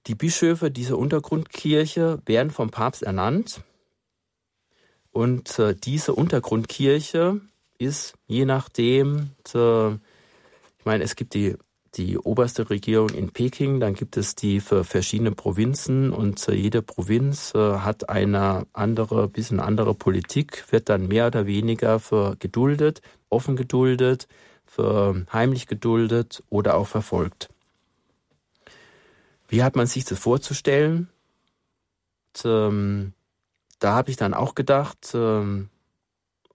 Die Bischöfe dieser Untergrundkirche werden vom Papst ernannt und äh, diese Untergrundkirche ist je nachdem, äh, ich meine, es gibt die die oberste Regierung in Peking, dann gibt es die für verschiedene Provinzen und jede Provinz äh, hat eine andere, bisschen andere Politik, wird dann mehr oder weniger für geduldet, offen geduldet, für heimlich geduldet oder auch verfolgt. Wie hat man sich das vorzustellen? Und, ähm, da habe ich dann auch gedacht, ähm,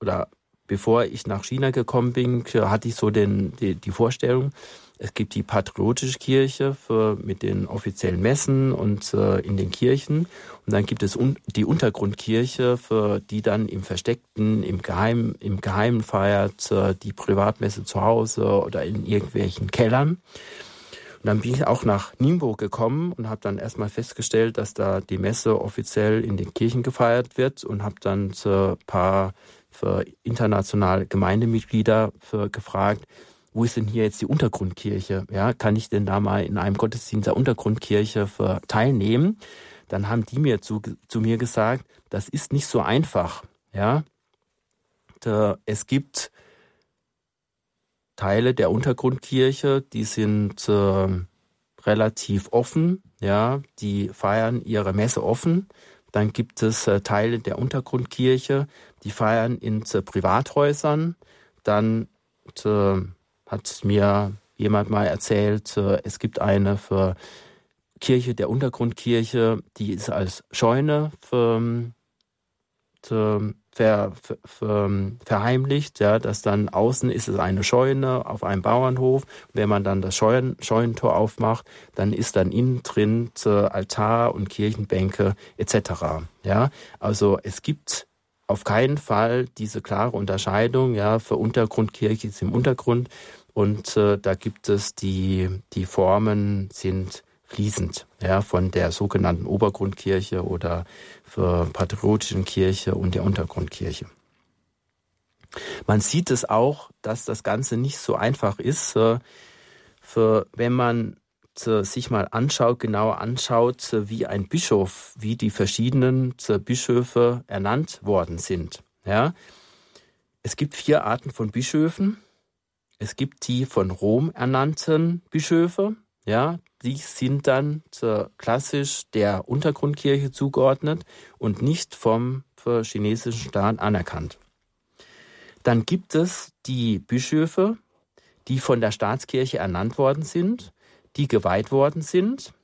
oder bevor ich nach China gekommen bin, hatte ich so den, die, die Vorstellung, es gibt die patriotische Kirche für, mit den offiziellen Messen und äh, in den Kirchen. Und dann gibt es un die Untergrundkirche, für die dann im Versteckten, im Geheimen, im Geheimen feiert, äh, die Privatmesse zu Hause oder in irgendwelchen Kellern. Und dann bin ich auch nach Ningbo gekommen und habe dann erstmal festgestellt, dass da die Messe offiziell in den Kirchen gefeiert wird und habe dann ein paar für internationale Gemeindemitglieder für gefragt, wo ist denn hier jetzt die Untergrundkirche? Ja, kann ich denn da mal in einem Gottesdienst der Untergrundkirche für teilnehmen? Dann haben die mir zu, zu mir gesagt, das ist nicht so einfach. Ja, da, es gibt Teile der Untergrundkirche, die sind äh, relativ offen, ja, die feiern ihre Messe offen. Dann gibt es äh, Teile der Untergrundkirche, die feiern in äh, Privathäusern. Dann äh, hat mir jemand mal erzählt, äh, es gibt eine für Kirche der Untergrundkirche, die ist als Scheune für, für, ver, ver, verheimlicht, ja, dass dann außen ist es eine Scheune auf einem Bauernhof. Wenn man dann das Scheuen, Scheunentor aufmacht, dann ist dann innen drin Altar und Kirchenbänke etc. Ja, also es gibt auf keinen Fall diese klare Unterscheidung, ja, für Untergrundkirche ist im Untergrund und äh, da gibt es die, die Formen sind fließend, ja, von der sogenannten Obergrundkirche oder für patriotischen Kirche und der Untergrundkirche. Man sieht es auch, dass das Ganze nicht so einfach ist, äh, für, wenn man äh, sich mal anschaut, genauer anschaut, äh, wie ein Bischof, wie die verschiedenen äh, Bischöfe ernannt worden sind. Ja, es gibt vier Arten von Bischöfen. Es gibt die von Rom ernannten Bischöfe, ja, die sind dann klassisch der Untergrundkirche zugeordnet und nicht vom chinesischen Staat anerkannt. Dann gibt es die Bischöfe, die von der Staatskirche ernannt worden sind, die geweiht worden sind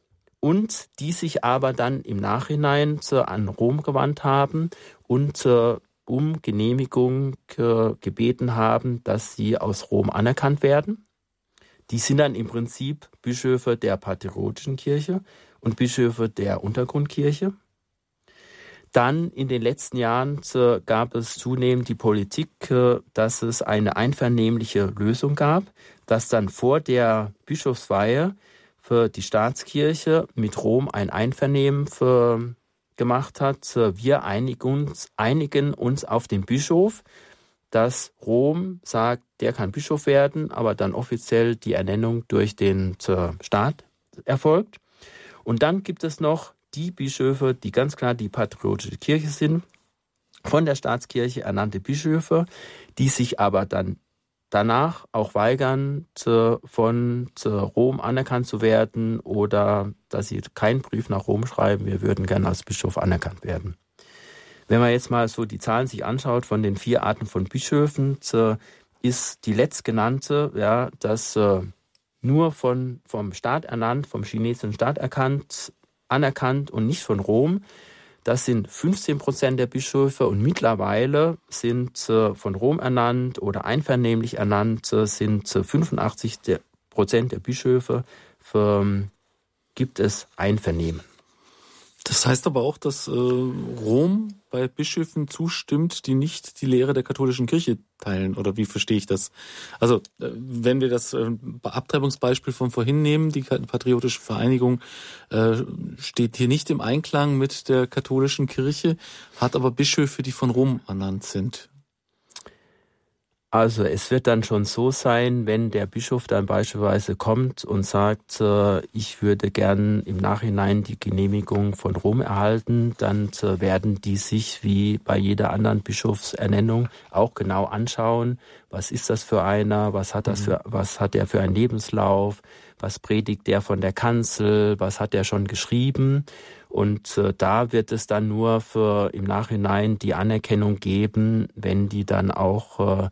und die sich aber dann im Nachhinein an Rom gewandt haben und um Genehmigung gebeten haben, dass sie aus Rom anerkannt werden. Die sind dann im Prinzip Bischöfe der patriotischen Kirche und Bischöfe der Untergrundkirche. Dann in den letzten Jahren gab es zunehmend die Politik, dass es eine einvernehmliche Lösung gab, dass dann vor der Bischofsweihe für die Staatskirche mit Rom ein Einvernehmen für gemacht hat. Wir einigen uns, einigen uns auf den Bischof, dass Rom sagt, der kann Bischof werden, aber dann offiziell die Ernennung durch den Staat erfolgt. Und dann gibt es noch die Bischöfe, die ganz klar die patriotische Kirche sind, von der Staatskirche ernannte Bischöfe, die sich aber dann danach auch weigern, zu, von zu Rom anerkannt zu werden oder dass sie keinen Brief nach Rom schreiben, wir würden gerne als Bischof anerkannt werden. Wenn man jetzt mal so die Zahlen sich anschaut von den vier Arten von Bischöfen, ist die letztgenannte, ja, das äh, nur von, vom Staat ernannt, vom chinesischen Staat erkannt, anerkannt und nicht von Rom, das sind 15 Prozent der Bischöfe und mittlerweile sind von Rom ernannt oder einvernehmlich ernannt, sind 85 Prozent der Bischöfe für, gibt es Einvernehmen. Das heißt aber auch, dass äh, Rom bei Bischöfen zustimmt, die nicht die Lehre der katholischen Kirche teilen. Oder wie verstehe ich das? Also äh, wenn wir das äh, Abtreibungsbeispiel von vorhin nehmen, die patriotische Vereinigung äh, steht hier nicht im Einklang mit der katholischen Kirche, hat aber Bischöfe, die von Rom ernannt sind. Also es wird dann schon so sein, wenn der Bischof dann beispielsweise kommt und sagt, äh, ich würde gern im Nachhinein die Genehmigung von Rom erhalten, dann äh, werden die sich wie bei jeder anderen Bischofsernennung auch genau anschauen, was ist das für einer, was hat das mhm. für, was hat er für einen Lebenslauf, was predigt der von der Kanzel, was hat er schon geschrieben. Und äh, da wird es dann nur für im Nachhinein die Anerkennung geben, wenn die dann auch äh,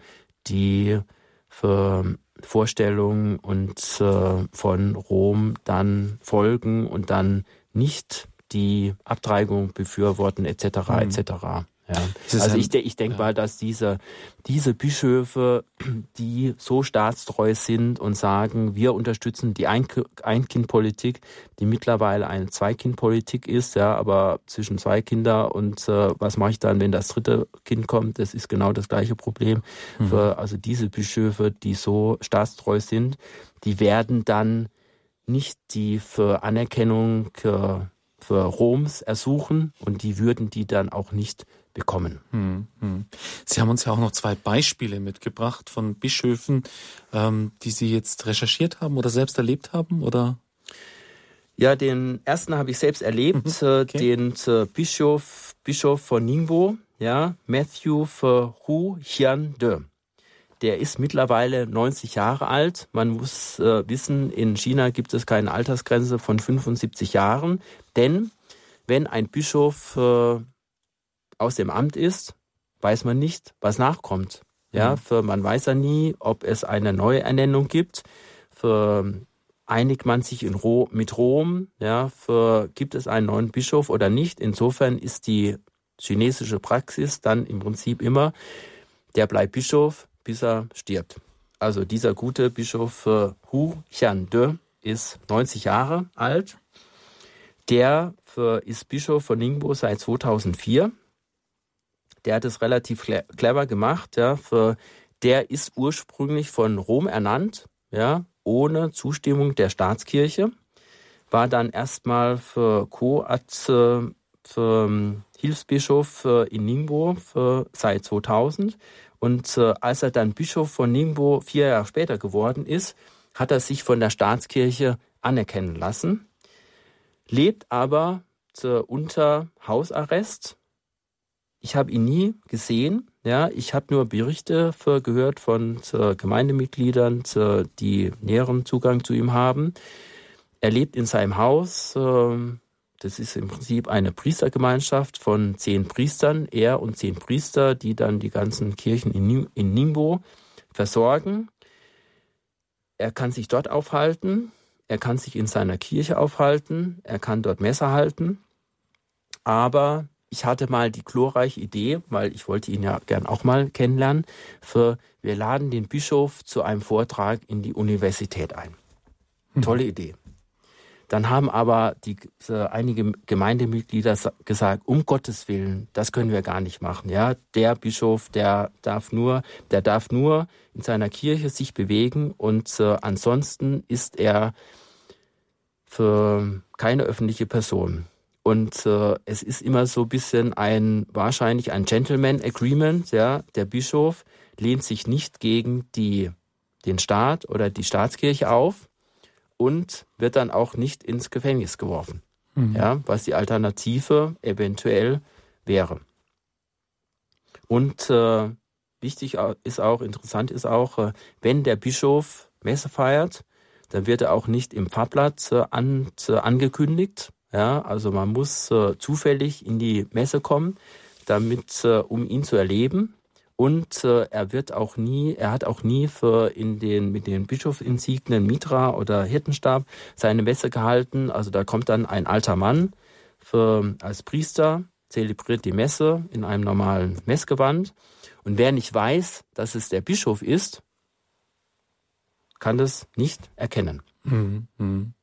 die für Vorstellungen und äh, von Rom dann folgen und dann nicht die Abtreibung befürworten etc. Mhm. etc. Ja. Also ich, ich denke mal, dass diese, diese Bischöfe, die so staatstreu sind und sagen, wir unterstützen die Ein-Kind-Politik, die mittlerweile eine Zwei-Kind-Politik ist, ja, aber zwischen zwei Kinder und äh, was mache ich dann, wenn das dritte Kind kommt, das ist genau das gleiche Problem. Mhm. Für, also diese Bischöfe, die so staatstreu sind, die werden dann nicht die für Anerkennung für, für Roms ersuchen und die würden die dann auch nicht bekommen. Hm, hm. Sie haben uns ja auch noch zwei Beispiele mitgebracht von Bischöfen, ähm, die Sie jetzt recherchiert haben oder selbst erlebt haben, oder? Ja, den ersten habe ich selbst erlebt, mhm, äh, okay. den äh, Bischof, Bischof von Ningbo, ja, Matthew Hu Hian De. Der ist mittlerweile 90 Jahre alt. Man muss äh, wissen, in China gibt es keine Altersgrenze von 75 Jahren, denn wenn ein Bischof äh, aus dem Amt ist, weiß man nicht, was nachkommt. Ja, mhm. für, man weiß ja nie, ob es eine neue Ernennung gibt. Für, einigt man sich in Ro mit Rom, ja, für, gibt es einen neuen Bischof oder nicht. Insofern ist die chinesische Praxis dann im Prinzip immer, der bleibt Bischof, bis er stirbt. Also dieser gute Bischof äh, Hu Xiande ist 90 Jahre alt. Der für, ist Bischof von Ningbo seit 2004 der hat es relativ clever gemacht. Ja, für, der ist ursprünglich von Rom ernannt, ja, ohne Zustimmung der Staatskirche, war dann erstmal für Koat für, ähm, Hilfsbischof in Ningbo für, seit 2000 und äh, als er dann Bischof von Ningbo vier Jahre später geworden ist, hat er sich von der Staatskirche anerkennen lassen, lebt aber äh, unter Hausarrest ich habe ihn nie gesehen. Ja, ich habe nur Berichte gehört von äh, Gemeindemitgliedern, äh, die näheren Zugang zu ihm haben. Er lebt in seinem Haus. Äh, das ist im Prinzip eine Priestergemeinschaft von zehn Priestern, er und zehn Priester, die dann die ganzen Kirchen in, Ningbo versorgen. Er kann sich dort aufhalten, er kann sich in seiner Kirche aufhalten, er kann dort Messer halten, aber ich hatte mal die glorreiche Idee, weil ich wollte ihn ja gern auch mal kennenlernen, für wir laden den Bischof zu einem Vortrag in die Universität ein. Hm. Tolle Idee. Dann haben aber die, äh, einige Gemeindemitglieder gesagt, um Gottes Willen, das können wir gar nicht machen. Ja, der Bischof, der darf nur, der darf nur in seiner Kirche sich bewegen und äh, ansonsten ist er für keine öffentliche Person. Und äh, es ist immer so ein bisschen ein, wahrscheinlich ein Gentleman Agreement, ja. Der Bischof lehnt sich nicht gegen die, den Staat oder die Staatskirche auf und wird dann auch nicht ins Gefängnis geworfen. Mhm. Ja, was die Alternative eventuell wäre. Und äh, wichtig ist auch, interessant ist auch, äh, wenn der Bischof Messe feiert, dann wird er auch nicht im Pfarrblatt äh, an, äh, angekündigt, ja, also man muss äh, zufällig in die Messe kommen, damit, äh, um ihn zu erleben. Und äh, er wird auch nie, er hat auch nie für in den mit den Bischofsinsignien Mitra oder Hirtenstab seine Messe gehalten. Also da kommt dann ein alter Mann für, als Priester, zelebriert die Messe in einem normalen Messgewand. Und wer nicht weiß, dass es der Bischof ist, kann das nicht erkennen. Mhm.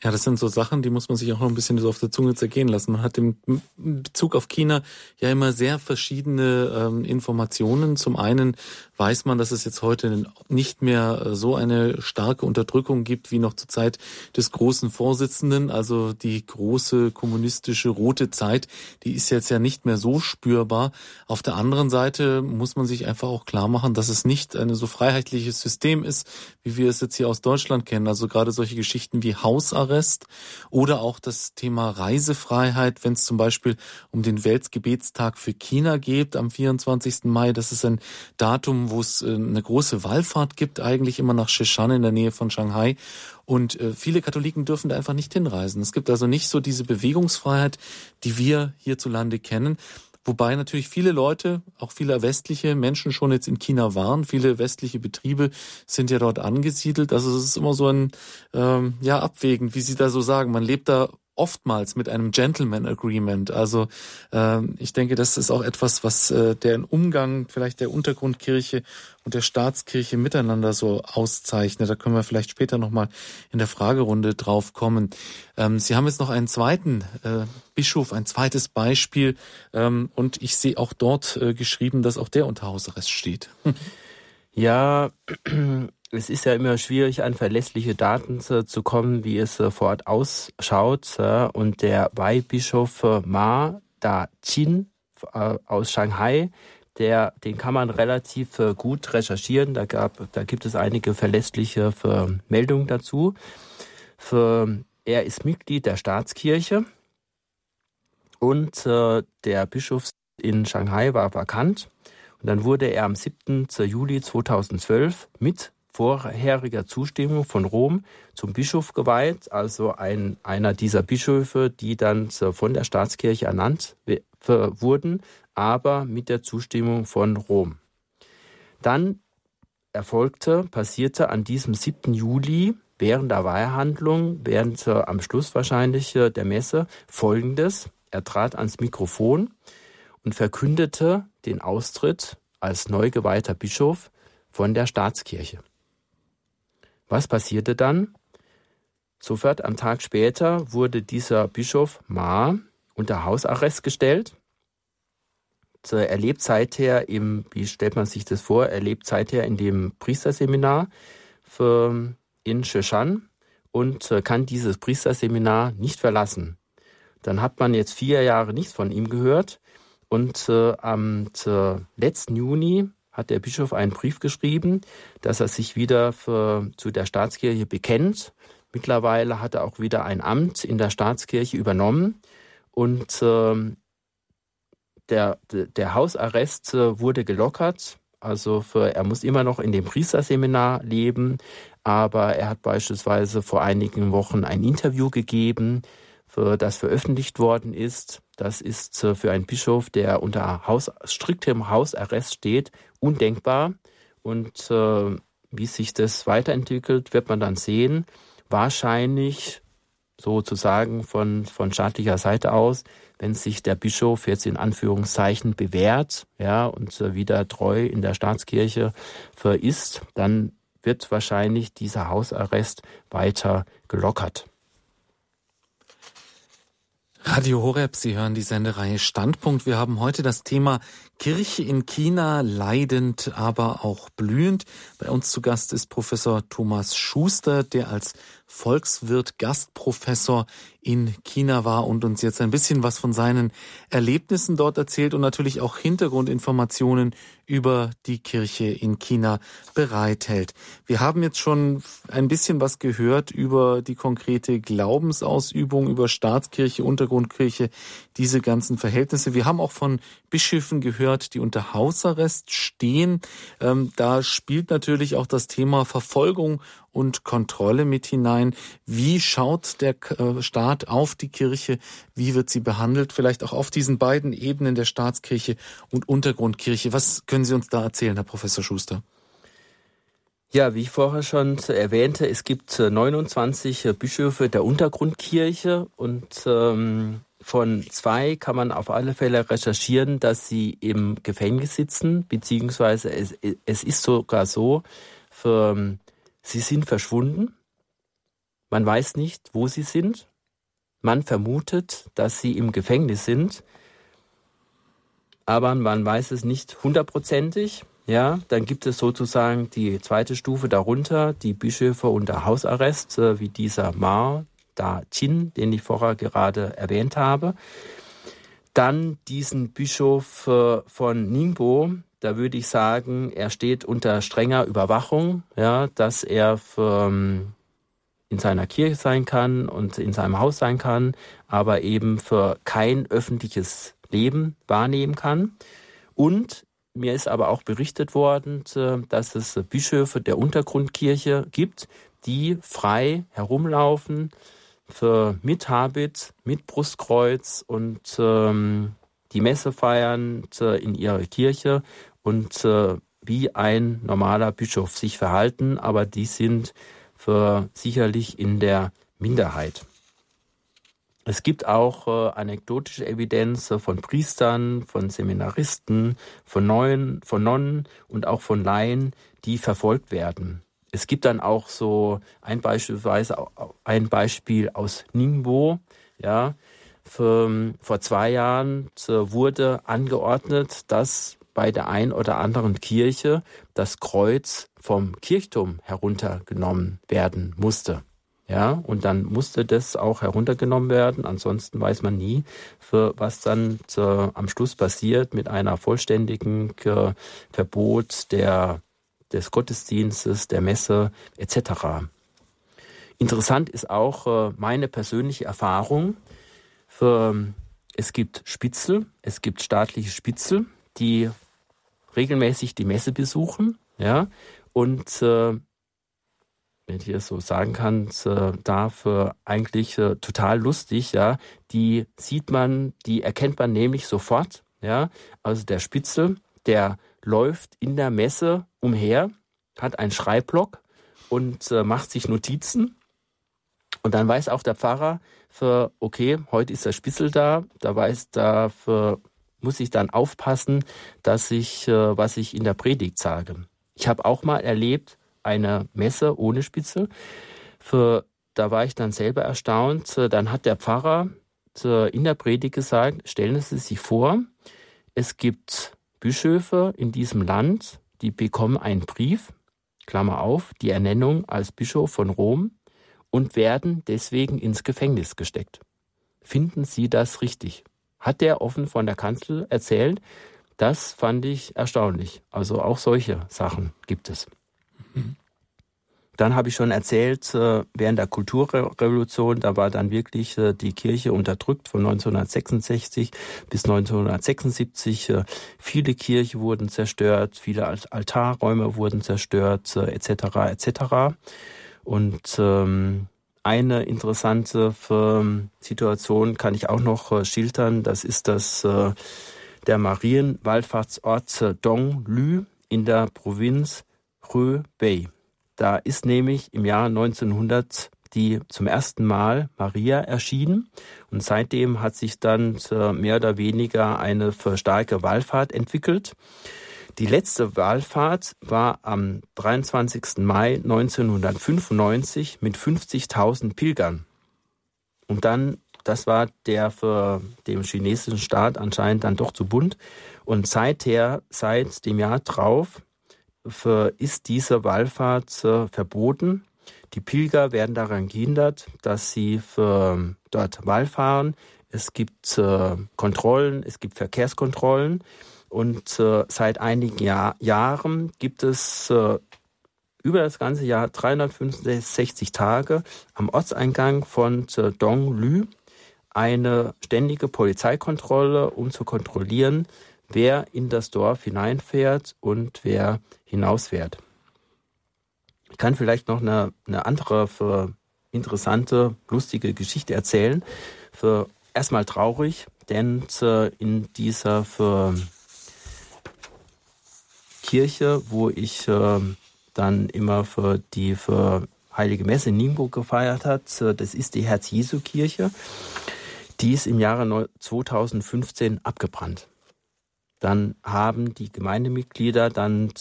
Ja, das sind so Sachen, die muss man sich auch noch ein bisschen so auf der Zunge zergehen lassen. Man hat im Bezug auf China ja immer sehr verschiedene ähm, Informationen. Zum einen weiß man, dass es jetzt heute nicht mehr äh, so eine starke Unterdrückung gibt wie noch zur Zeit des großen Vorsitzenden. Also die große kommunistische rote Zeit, die ist jetzt ja nicht mehr so spürbar. Auf der anderen Seite muss man sich einfach auch klar machen, dass es nicht ein so freiheitliches System ist, wie wir es jetzt hier aus Deutschland kennen. Also gerade solche Geschichten wie Hausarrest Hausarrest oder auch das Thema Reisefreiheit, wenn es zum Beispiel um den Weltgebetstag für China geht am 24. Mai. Das ist ein Datum, wo es äh, eine große Wallfahrt gibt, eigentlich immer nach Sheshan in der Nähe von Shanghai. Und äh, viele Katholiken dürfen da einfach nicht hinreisen. Es gibt also nicht so diese Bewegungsfreiheit, die wir hierzulande kennen. Wobei natürlich viele Leute, auch viele westliche Menschen schon jetzt in China waren. Viele westliche Betriebe sind ja dort angesiedelt. Also es ist immer so ein ähm, ja abwägend, wie Sie da so sagen. Man lebt da oftmals mit einem Gentleman Agreement. Also ähm, ich denke, das ist auch etwas, was äh, der Umgang vielleicht der Untergrundkirche und der Staatskirche miteinander so auszeichnet. Da können wir vielleicht später nochmal in der Fragerunde drauf kommen. Ähm, Sie haben jetzt noch einen zweiten äh, Bischof, ein zweites Beispiel ähm, und ich sehe auch dort äh, geschrieben, dass auch der unter Hausarrest steht. Ja, es ist ja immer schwierig, an verlässliche Daten zu, zu kommen, wie es äh, vor Ort ausschaut. Äh, und der Weihbischof äh, Ma Da Qin äh, aus Shanghai, der, den kann man relativ äh, gut recherchieren. Da, gab, da gibt es einige verlässliche Meldungen dazu. Er ist Mitglied der Staatskirche und äh, der Bischof in Shanghai war vakant. Und dann wurde er am 7. Juli 2012 mit vorheriger Zustimmung von Rom zum Bischof geweiht, also ein, einer dieser Bischöfe, die dann von der Staatskirche ernannt wurden, aber mit der Zustimmung von Rom. Dann erfolgte, passierte an diesem 7. Juli während der Weihhandlung, während äh, am Schluss wahrscheinlich äh, der Messe, folgendes. Er trat ans Mikrofon und verkündete den Austritt als neu geweihter Bischof von der Staatskirche. Was passierte dann? Sofort am Tag später wurde dieser Bischof Ma unter Hausarrest gestellt. Er lebt seither im, wie stellt man sich das vor, er lebt seither in dem Priesterseminar für, in Sheshan und äh, kann dieses Priesterseminar nicht verlassen. Dann hat man jetzt vier Jahre nichts von ihm gehört und äh, am letzten Juni hat der Bischof einen Brief geschrieben, dass er sich wieder für, zu der Staatskirche bekennt. Mittlerweile hat er auch wieder ein Amt in der Staatskirche übernommen und äh, der, der Hausarrest äh, wurde gelockert. Also für, er muss immer noch in dem Priesterseminar leben, aber er hat beispielsweise vor einigen Wochen ein Interview gegeben, das veröffentlicht worden ist. Das ist äh, für einen Bischof, der unter Haus, striktem Hausarrest steht, undenkbar. Und äh, wie sich das weiterentwickelt, wird man dann sehen. Wahrscheinlich sozusagen von, von staatlicher Seite aus, wenn sich der Bischof jetzt in Anführungszeichen bewährt, ja, und äh, wieder treu in der Staatskirche verisst, dann wird wahrscheinlich dieser Hausarrest weiter gelockert. Radio Horeb, Sie hören die Sendereihe Standpunkt. Wir haben heute das Thema Kirche in China, leidend, aber auch blühend. Bei uns zu Gast ist Professor Thomas Schuster, der als Volkswirt Gastprofessor in China war und uns jetzt ein bisschen was von seinen Erlebnissen dort erzählt und natürlich auch Hintergrundinformationen über die Kirche in China bereithält. Wir haben jetzt schon ein bisschen was gehört über die konkrete Glaubensausübung, über Staatskirche, Untergrundkirche, diese ganzen Verhältnisse. Wir haben auch von Bischöfen gehört, die unter Hausarrest stehen. Ähm, da spielt natürlich auch das Thema Verfolgung und Kontrolle mit hinein. Wie schaut der äh, Staat auf die Kirche? Wie wird sie behandelt? Vielleicht auch auf diesen beiden Ebenen der Staatskirche und Untergrundkirche. Was können Sie uns da erzählen, Herr Professor Schuster? Ja, wie ich vorher schon erwähnte, es gibt 29 äh, Bischöfe der Untergrundkirche und ähm, von zwei kann man auf alle Fälle recherchieren, dass sie im Gefängnis sitzen, beziehungsweise es, es ist sogar so, für, sie sind verschwunden. Man weiß nicht, wo sie sind. Man vermutet, dass sie im Gefängnis sind, aber man weiß es nicht hundertprozentig. Ja, dann gibt es sozusagen die zweite Stufe darunter, die Bischöfe unter Hausarrest, äh, wie dieser Ma Da Chin, den ich vorher gerade erwähnt habe. Dann diesen Bischof äh, von Ningbo, da würde ich sagen, er steht unter strenger Überwachung, ja, dass er ähm, in seiner Kirche sein kann und in seinem Haus sein kann, aber eben für kein öffentliches Leben wahrnehmen kann. Und mir ist aber auch berichtet worden, dass es Bischöfe der Untergrundkirche gibt, die frei herumlaufen für mit Habit, mit Brustkreuz und ähm, die Messe feiern äh, in ihrer Kirche und äh, wie ein normaler Bischof sich verhalten, aber die sind für sicherlich in der Minderheit. Es gibt auch äh, anekdotische Evidenz von Priestern, von Seminaristen, von Neuen, von Nonnen und auch von Laien, die verfolgt werden. Es gibt dann auch so ein beispielsweise ein Beispiel aus Ningbo, ja. Für, vor zwei Jahren äh, wurde angeordnet, dass bei der ein oder anderen Kirche das Kreuz vom Kirchturm heruntergenommen werden musste. Ja, und dann musste das auch heruntergenommen werden. Ansonsten weiß man nie, für was dann zu, am Schluss passiert mit einer vollständigen äh, Verbot der, des Gottesdienstes, der Messe etc. Interessant ist auch äh, meine persönliche Erfahrung. Für, es gibt Spitzel, es gibt staatliche Spitzel, die regelmäßig die Messe besuchen, ja, und äh, wenn ich es so sagen kann, äh, dafür eigentlich äh, total lustig, ja. Die sieht man, die erkennt man nämlich sofort, ja. Also der Spitzel, der läuft in der Messe umher, hat einen Schreibblock und äh, macht sich Notizen. Und dann weiß auch der Pfarrer für, okay, heute ist der Spitzel da, da weiß da für muss ich dann aufpassen, dass ich, äh, was ich in der Predigt sage. Ich habe auch mal erlebt, eine Messe ohne Spitzel. Für, da war ich dann selber erstaunt. Äh, dann hat der Pfarrer äh, in der Predigt gesagt, stellen Sie sich vor, es gibt Bischöfe in diesem Land, die bekommen einen Brief, Klammer auf, die Ernennung als Bischof von Rom und werden deswegen ins Gefängnis gesteckt. Finden Sie das richtig? hat der offen von der Kanzel erzählt. Das fand ich erstaunlich. Also auch solche Sachen gibt es. Dann habe ich schon erzählt, äh, während der Kulturrevolution, da war dann wirklich äh, die Kirche unterdrückt von 1966 bis 1976. Äh, viele Kirchen wurden zerstört, viele Altarräume wurden zerstört, etc. etc. Und ähm, eine interessante ähm, Situation kann ich auch noch schildern. Das ist das der Marienwallfahrtsort Dong Lü in der Provinz Hebei. Da ist nämlich im Jahr 1900 die zum ersten Mal Maria erschienen und seitdem hat sich dann mehr oder weniger eine starke Wallfahrt entwickelt. Die letzte Wallfahrt war am 23. Mai 1995 mit 50.000 Pilgern. Und dann, das war der für den chinesischen Staat anscheinend dann doch zu bunt. Und seither, seit dem Jahr drauf, ist diese Wallfahrt äh, verboten. Die Pilger werden daran gehindert, dass sie für, dort Wallfahren. Es gibt äh, Kontrollen, es gibt Verkehrskontrollen. Und äh, seit einigen Jahr, Jahren gibt es über das ganze Jahr 365 Tage am Ortseingang von Donglü eine ständige Polizeikontrolle, um zu kontrollieren, wer in das Dorf hineinfährt und wer hinausfährt. Ich kann vielleicht noch eine, eine andere interessante, lustige Geschichte erzählen. Für erstmal traurig, denn äh, in dieser Kirche, wo ich äh, dann immer für die für Heilige Messe in Ningbo gefeiert hat. Das ist die Herz-Jesu-Kirche. Die ist im Jahre 2015 abgebrannt. Dann haben die Gemeindemitglieder dann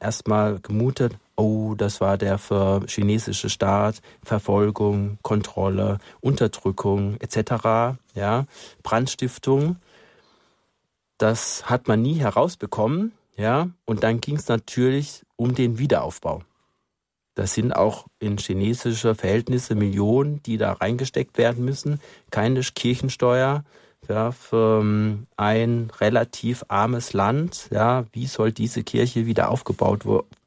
erstmal gemutet, oh, das war der für chinesische Staat, Verfolgung, Kontrolle, Unterdrückung etc., ja, Brandstiftung. Das hat man nie herausbekommen, ja, und dann ging es natürlich um den Wiederaufbau. Das sind auch in chinesische Verhältnisse Millionen, die da reingesteckt werden müssen. Keine Kirchensteuer ja, für ähm, ein relativ armes Land. Ja, wie soll diese Kirche wieder aufgebaut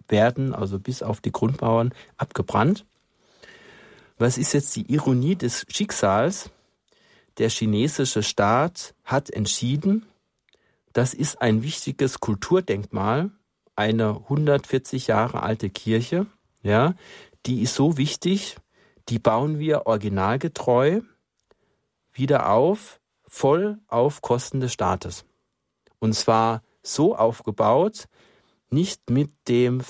werden? Also bis auf die Grundmauern abgebrannt. Was ist jetzt die Ironie des Schicksals? Der chinesische Staat hat entschieden, das ist ein wichtiges Kulturdenkmal, eine 140 Jahre alte Kirche ja, die ist so wichtig, die bauen wir originalgetreu wieder auf, voll auf Kosten des Staates. Und zwar so aufgebaut, nicht mit dem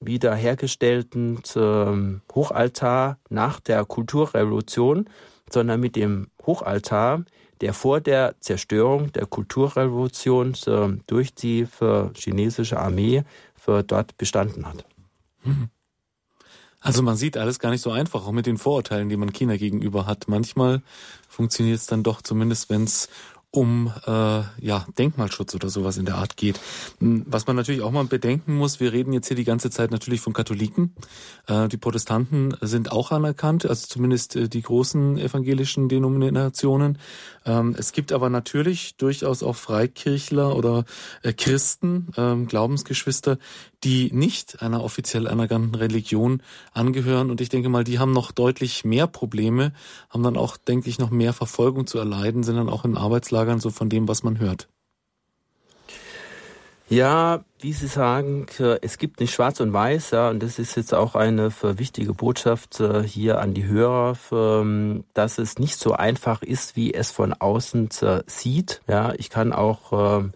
wiederhergestellten ähm, Hochaltar nach der Kulturrevolution, sondern mit dem Hochaltar, der vor der Zerstörung der Kulturrevolution äh, durch die chinesische Armee dort bestanden hat. Also man sieht alles gar nicht so einfach, auch mit den Vorurteilen, die man China gegenüber hat. Manchmal funktioniert es dann doch, zumindest wenn es um äh, ja Denkmalschutz oder sowas in der Art geht. Hm, was man natürlich auch mal bedenken muss, wir reden jetzt hier die ganze Zeit natürlich von Katholiken. Äh, die Protestanten sind auch anerkannt, also zumindest äh, die großen evangelischen Denominationen. Ähm, es gibt aber natürlich durchaus auch Freikirchler oder äh, Christen, ähm, Glaubensgeschwister, die nicht einer offiziell anerkannten Religion angehören. Und ich denke mal, die haben noch deutlich mehr Probleme, haben dann auch, denke ich, noch mehr Verfolgung zu erleiden, sind dann auch in Arbeitslagern so von dem, was man hört. Ja, wie Sie sagen, es gibt nicht schwarz und weiß, ja, und das ist jetzt auch eine wichtige Botschaft äh, hier an die Hörer, ähm, dass es nicht so einfach ist, wie es von außen sieht. Ja, ich kann auch ähm,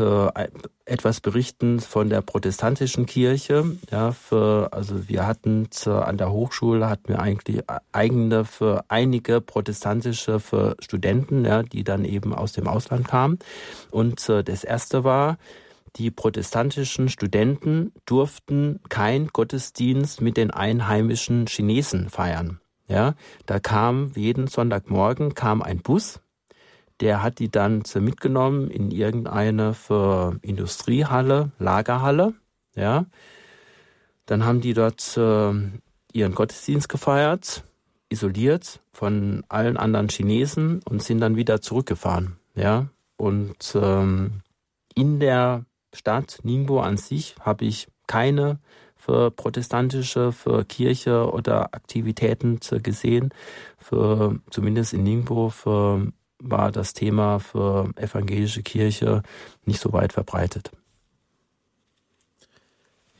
äh, etwas berichten von der protestantischen Kirche. Ja, für, also wir hatten an der Hochschule hatten wir eigentlich eigene für einige protestantische für Studenten, ja, die dann eben aus dem Ausland kamen. Und äh, das erste war, die protestantischen Studenten durften kein Gottesdienst mit den einheimischen Chinesen feiern. Ja, da kam jeden Sonntagmorgen kam ein Bus der hat die dann mitgenommen in irgendeine für Industriehalle, Lagerhalle, ja. Dann haben die dort äh, ihren Gottesdienst gefeiert, isoliert von allen anderen Chinesen und sind dann wieder zurückgefahren, ja. Und ähm, in der Stadt Ningbo an sich habe ich keine für protestantische, für Kirche oder Aktivitäten gesehen. Für zumindest in Ningbo für war das Thema für evangelische Kirche nicht so weit verbreitet.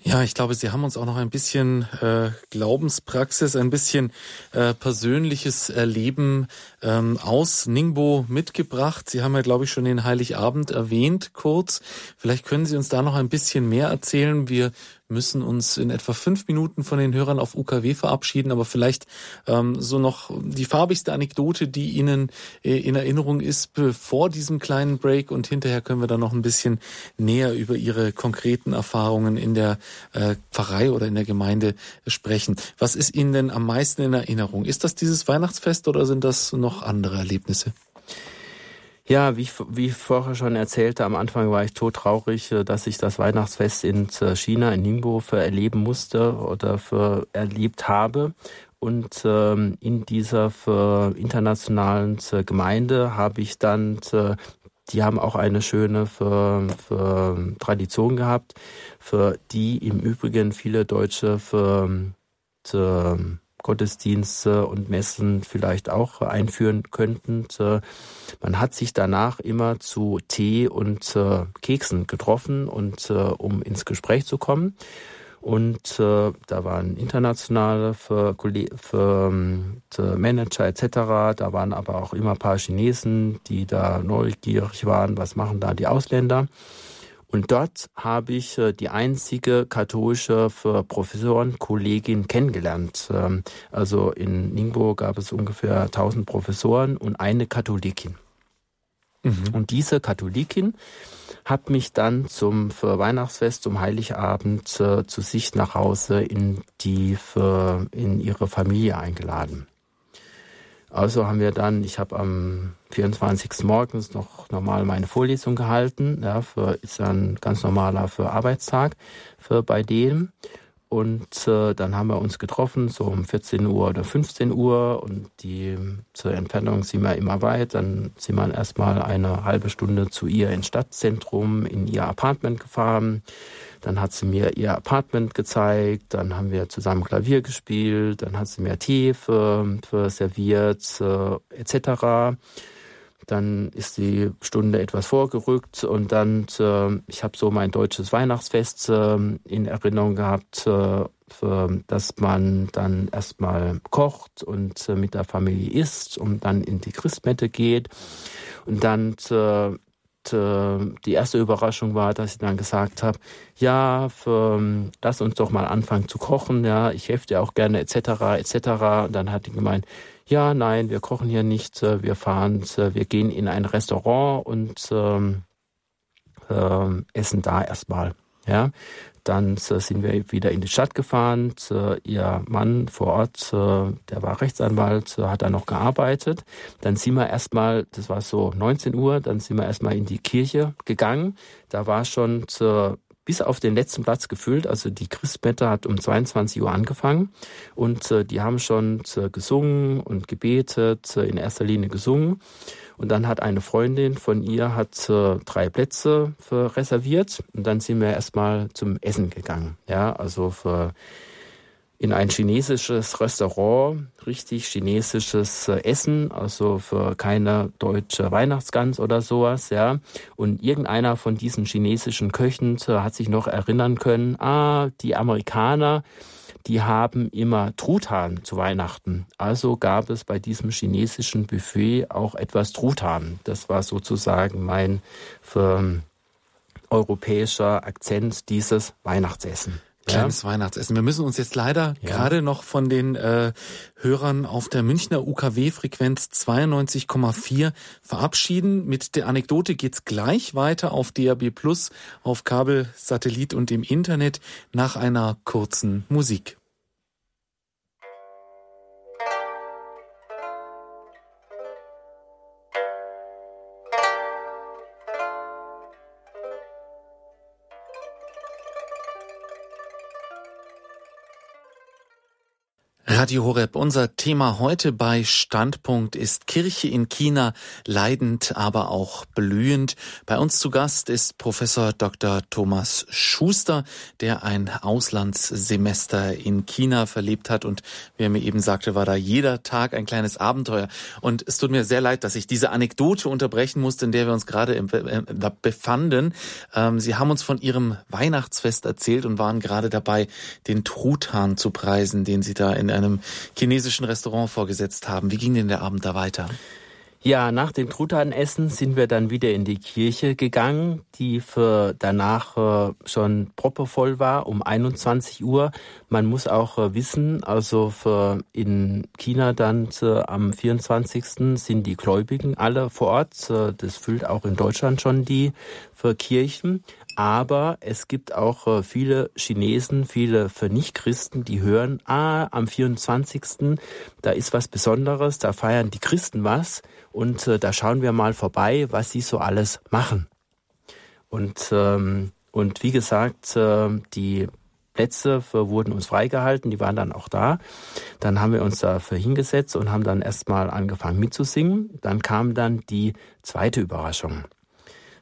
Ja, ich glaube, Sie haben uns auch noch ein bisschen äh, Glaubenspraxis, ein bisschen äh, persönliches Erleben ähm, aus Ningbo mitgebracht. Sie haben ja, glaube ich, schon den Heiligabend erwähnt, kurz. Vielleicht können Sie uns da noch ein bisschen mehr erzählen. Wir müssen uns in etwa fünf Minuten von den Hörern auf UKW verabschieden, aber vielleicht ähm, so noch die farbigste Anekdote, die Ihnen äh, in Erinnerung ist, vor diesem kleinen Break und hinterher können wir dann noch ein bisschen näher über Ihre konkreten Erfahrungen in der äh, Pfarrei oder in der Gemeinde sprechen. Was ist Ihnen denn am meisten in Erinnerung? Ist das dieses Weihnachtsfest oder sind das noch andere Erlebnisse? Ja, wie, wie ich vorher schon erzählte, am Anfang war ich todtraurig, äh, dass ich das Weihnachtsfest in äh, China, in Ningbo, erleben musste oder für erlebt habe. Und ähm, in dieser internationalen äh, Gemeinde habe ich dann, die haben auch eine schöne für, für Tradition gehabt, für die im Übrigen viele Deutsche für, für Gottesdienste und Messen vielleicht auch einführen könnten. Man hat sich danach immer zu Tee und äh, Keksen getroffen und äh, um ins Gespräch zu kommen. Und äh, da waren internationale für, für, Manager etc. Da waren aber auch immer ein paar Chinesen, die da neugierig waren, was machen da die Ausländer. Und dort habe ich äh, die einzige katholische Professorenkollegin kennengelernt. Ähm, also in Ningbo gab es ungefähr 1000 Professoren und eine Katholikin. Mhm. Und diese Katholikin hat mich dann zum Weihnachtsfest, zum Heiligabend äh, zu sich nach Hause in die in ihre Familie eingeladen. Also haben wir dann, ich habe am 24. morgens noch normal meine Vorlesung gehalten, ja, für, ist ein ganz normaler für Arbeitstag für bei denen. Und äh, dann haben wir uns getroffen, so um 14 Uhr oder 15 Uhr. Und die zur Entfernung sind wir immer weit. Dann sind wir erstmal eine halbe Stunde zu ihr ins Stadtzentrum, in ihr Apartment gefahren. Dann hat sie mir ihr Apartment gezeigt. Dann haben wir zusammen Klavier gespielt. Dann hat sie mir Tee für, serviert, äh, etc dann ist die Stunde etwas vorgerückt und dann, äh, ich habe so mein deutsches Weihnachtsfest äh, in Erinnerung gehabt, äh, für, dass man dann erstmal kocht und äh, mit der Familie isst und dann in die Christmette geht. Und dann äh, die erste Überraschung war, dass ich dann gesagt habe, ja, für, lass uns doch mal anfangen zu kochen, ja, ich helfe dir auch gerne etc. etc. Und dann hat die gemeint, ja, nein, wir kochen hier nicht, äh, wir fahren, äh, wir gehen in ein Restaurant und ähm, äh, essen da erstmal. Ja, dann äh, sind wir wieder in die Stadt gefahren. Ihr Mann vor Ort, der war Rechtsanwalt, hat da noch gearbeitet. Dann sind wir erstmal, das war so 19 Uhr, dann sind wir erstmal in die Kirche gegangen. Da war schon bis auf den letzten Platz gefüllt. Also die Christmette hat um 22 Uhr angefangen und äh, die haben schon äh, gesungen und gebetet, äh, in erster Linie gesungen. Und dann hat eine Freundin von ihr hat drei Plätze für reserviert und dann sind wir erstmal zum Essen gegangen. Ja, also für in ein chinesisches Restaurant, richtig chinesisches äh, Essen, also für keine deutsche Weihnachtsgans oder sowas, ja. Und irgendeiner von diesen chinesischen Köchen äh, hat sich noch erinnern können, ah, die Amerikaner, die haben immer Truthahn zu Weihnachten. Also gab es bei diesem chinesischen Buffet auch etwas Truthahn. Das war sozusagen mein ähm, europäischer Akzent dieses Weihnachtsessen. Kleines ja. Weihnachtsessen. Wir müssen uns jetzt leider ja. gerade noch von den äh, Hörern auf der Münchner UKW-Frequenz 92,4 verabschieden. Mit der Anekdote geht's gleich weiter auf DAB Plus, auf Kabel, Satellit und im Internet nach einer kurzen Musik. Radio Horeb, unser Thema heute bei Standpunkt ist Kirche in China, leidend, aber auch blühend. Bei uns zu Gast ist Professor Dr. Thomas Schuster, der ein Auslandssemester in China verlebt hat und wie er mir eben sagte, war da jeder Tag ein kleines Abenteuer. Und es tut mir sehr leid, dass ich diese Anekdote unterbrechen musste, in der wir uns gerade äh, befanden. Ähm, Sie haben uns von Ihrem Weihnachtsfest erzählt und waren gerade dabei, den Truthahn zu preisen, den Sie da in einem einem chinesischen Restaurant vorgesetzt haben. Wie ging denn der Abend da weiter? Ja, nach dem Truthahnessen sind wir dann wieder in die Kirche gegangen, die für danach äh, schon proppevoll war, um 21 Uhr. Man muss auch äh, wissen, also für in China dann äh, am 24. sind die Gläubigen alle vor Ort. Das füllt auch in Deutschland schon die für Kirchen. Aber es gibt auch äh, viele Chinesen, viele für Nichtchristen, die hören, ah, am 24. da ist was Besonderes, da feiern die Christen was und äh, da schauen wir mal vorbei, was sie so alles machen. Und, ähm, und wie gesagt, äh, die Plätze für, wurden uns freigehalten, die waren dann auch da. Dann haben wir uns dafür hingesetzt und haben dann erstmal angefangen mitzusingen. Dann kam dann die zweite Überraschung.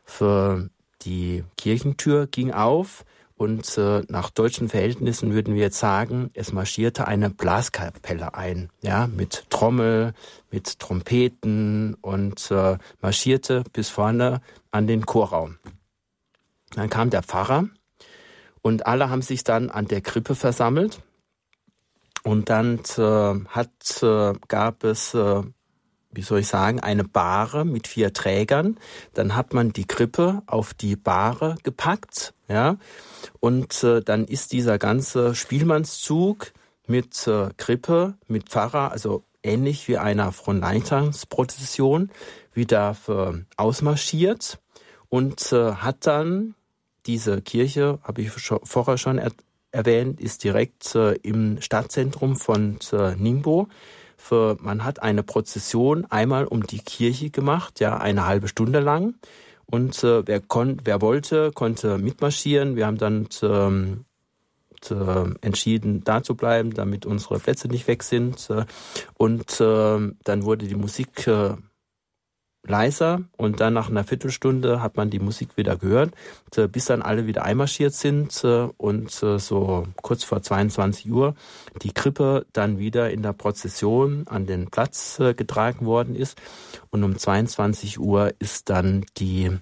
Für die Kirchentür ging auf und äh, nach deutschen Verhältnissen würden wir jetzt sagen, es marschierte eine Blaskapelle ein, ja, mit Trommel, mit Trompeten und äh, marschierte bis vorne an den Chorraum. Dann kam der Pfarrer und alle haben sich dann an der Krippe versammelt und dann äh, hat, äh, gab es äh, wie soll ich sagen, eine Bahre mit vier Trägern. Dann hat man die Krippe auf die Bahre gepackt, ja. Und äh, dann ist dieser ganze Spielmannszug mit äh, Krippe, mit Pfarrer, also ähnlich wie einer Fronleiternsprozession wieder für ausmarschiert und äh, hat dann diese Kirche, habe ich vorher schon er, erwähnt, ist direkt äh, im Stadtzentrum von äh, Ningbo. Für, man hat eine Prozession einmal um die Kirche gemacht, ja, eine halbe Stunde lang. Und äh, wer, kon wer wollte, konnte mitmarschieren. Wir haben dann ähm, entschieden, da zu bleiben, damit unsere Plätze nicht weg sind. Äh, und äh, dann wurde die Musik äh, leiser und dann nach einer Viertelstunde hat man die Musik wieder gehört, bis dann alle wieder einmarschiert sind und so kurz vor 22 Uhr die Krippe dann wieder in der Prozession an den Platz getragen worden ist und um 22 Uhr ist dann die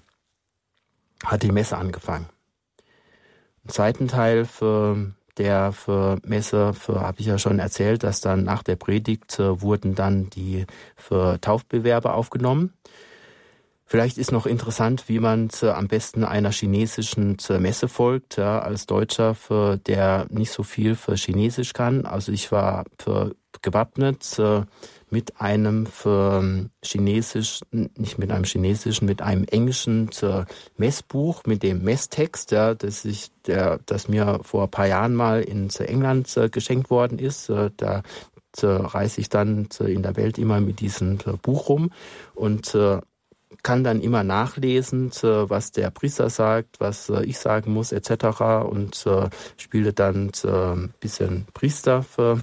hat die Messe angefangen. Im zweiten Teil für der für Messe, für habe ich ja schon erzählt, dass dann nach der Predigt äh, wurden dann die für Taufbewerber aufgenommen. Vielleicht ist noch interessant, wie man äh, am besten einer chinesischen äh, Messe folgt, ja, als Deutscher, für der nicht so viel für Chinesisch kann. Also ich war für gewappnet äh, mit einem für ähm, Chinesisch, nicht mit einem chinesischen, mit einem englischen äh, Messbuch, mit dem Messtext, ja, das ich, der, das mir vor ein paar Jahren mal in England äh, geschenkt worden ist. Äh, da reise ich dann in der Welt immer mit diesem Buch rum und kann dann immer nachlesen, was der Priester sagt, was ich sagen muss, etc. und spiele dann ein bisschen Priester für,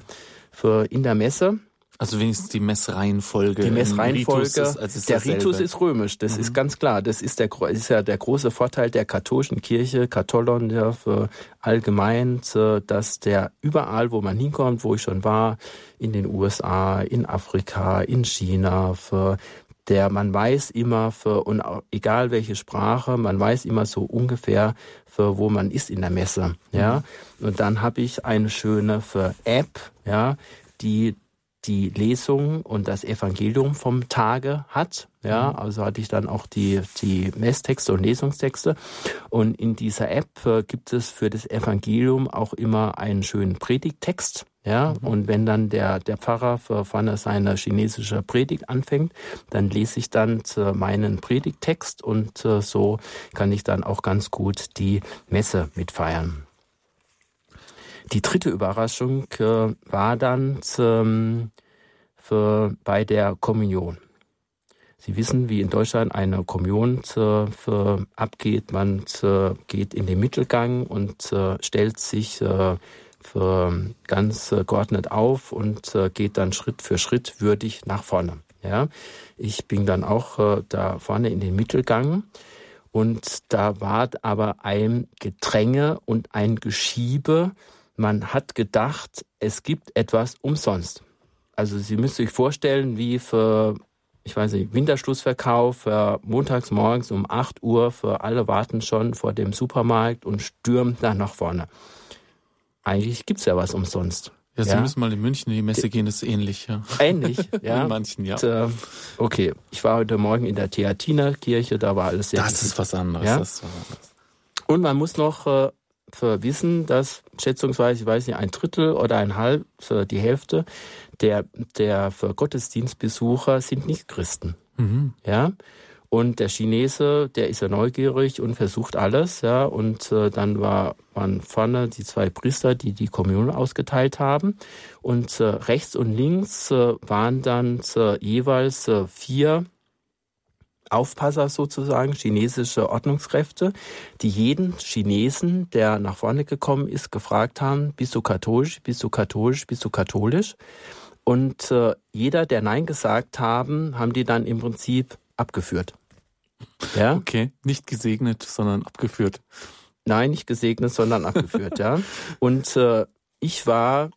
für in der Messe. Also wenigstens die Messreihenfolge. Die Messreihenfolge. Ritus ist, der Ritus ist römisch, das mhm. ist ganz klar. Das ist, der, ist ja der große Vorteil der katholischen Kirche, Katholon ja für allgemein, dass der überall, wo man hinkommt, wo ich schon war, in den USA, in Afrika, in China, für der man weiß immer für und egal welche Sprache, man weiß immer so ungefähr für wo man ist in der Messe, ja. Mhm. Und dann habe ich eine schöne für App, ja, die die Lesung und das Evangelium vom Tage hat. Ja, mhm. also hatte ich dann auch die, die Messtexte und Lesungstexte. Und in dieser App äh, gibt es für das Evangelium auch immer einen schönen Predigttext. Ja, mhm. und wenn dann der, der Pfarrer für vorne seine chinesische Predigt anfängt, dann lese ich dann meinen Predigttext und äh, so kann ich dann auch ganz gut die Messe mitfeiern. Die dritte Überraschung äh, war dann zum, für, bei der Kommunion. Sie wissen, wie in Deutschland eine Kommunion äh, für, abgeht. Man äh, geht in den Mittelgang und äh, stellt sich für ganz geordnet auf und geht dann Schritt für Schritt würdig nach vorne. Ja, ich bin dann auch da vorne in den Mittelgang und da war aber ein Gedränge und ein Geschiebe man hat gedacht, es gibt etwas umsonst. Also Sie müssen sich vorstellen, wie für, ich weiß nicht, Winterschlussverkauf, für montags morgens um 8 Uhr, für alle warten schon vor dem Supermarkt und stürmen dann nach vorne. Eigentlich gibt's ja was umsonst. Ja, Sie ja? müssen mal in München in die Messe gehen, das ist ähnlich, ja. Ähnlich, ja. In manchen, ja. Und, äh, okay, ich war heute Morgen in der Theatinerkirche, da war alles sehr Das ist was anderes, ja? das ist was anderes. Und man muss noch äh, wissen, dass schätzungsweise, ich weiß nicht, ein Drittel oder ein halb, die Hälfte der, der Gottesdienstbesucher sind nicht Christen. Mhm. Ja. Und der Chinese, der ist ja neugierig und versucht alles, ja. Und äh, dann war, waren vorne die zwei Priester, die die Kommunion ausgeteilt haben. Und äh, rechts und links äh, waren dann äh, jeweils äh, vier Aufpasser sozusagen, chinesische Ordnungskräfte, die jeden Chinesen, der nach vorne gekommen ist, gefragt haben, bist du katholisch, bist du katholisch, bist du katholisch? Und äh, jeder, der Nein gesagt haben, haben die dann im Prinzip abgeführt. Ja? Okay, nicht gesegnet, sondern abgeführt. Nein, nicht gesegnet, sondern abgeführt, ja. Und äh, ich war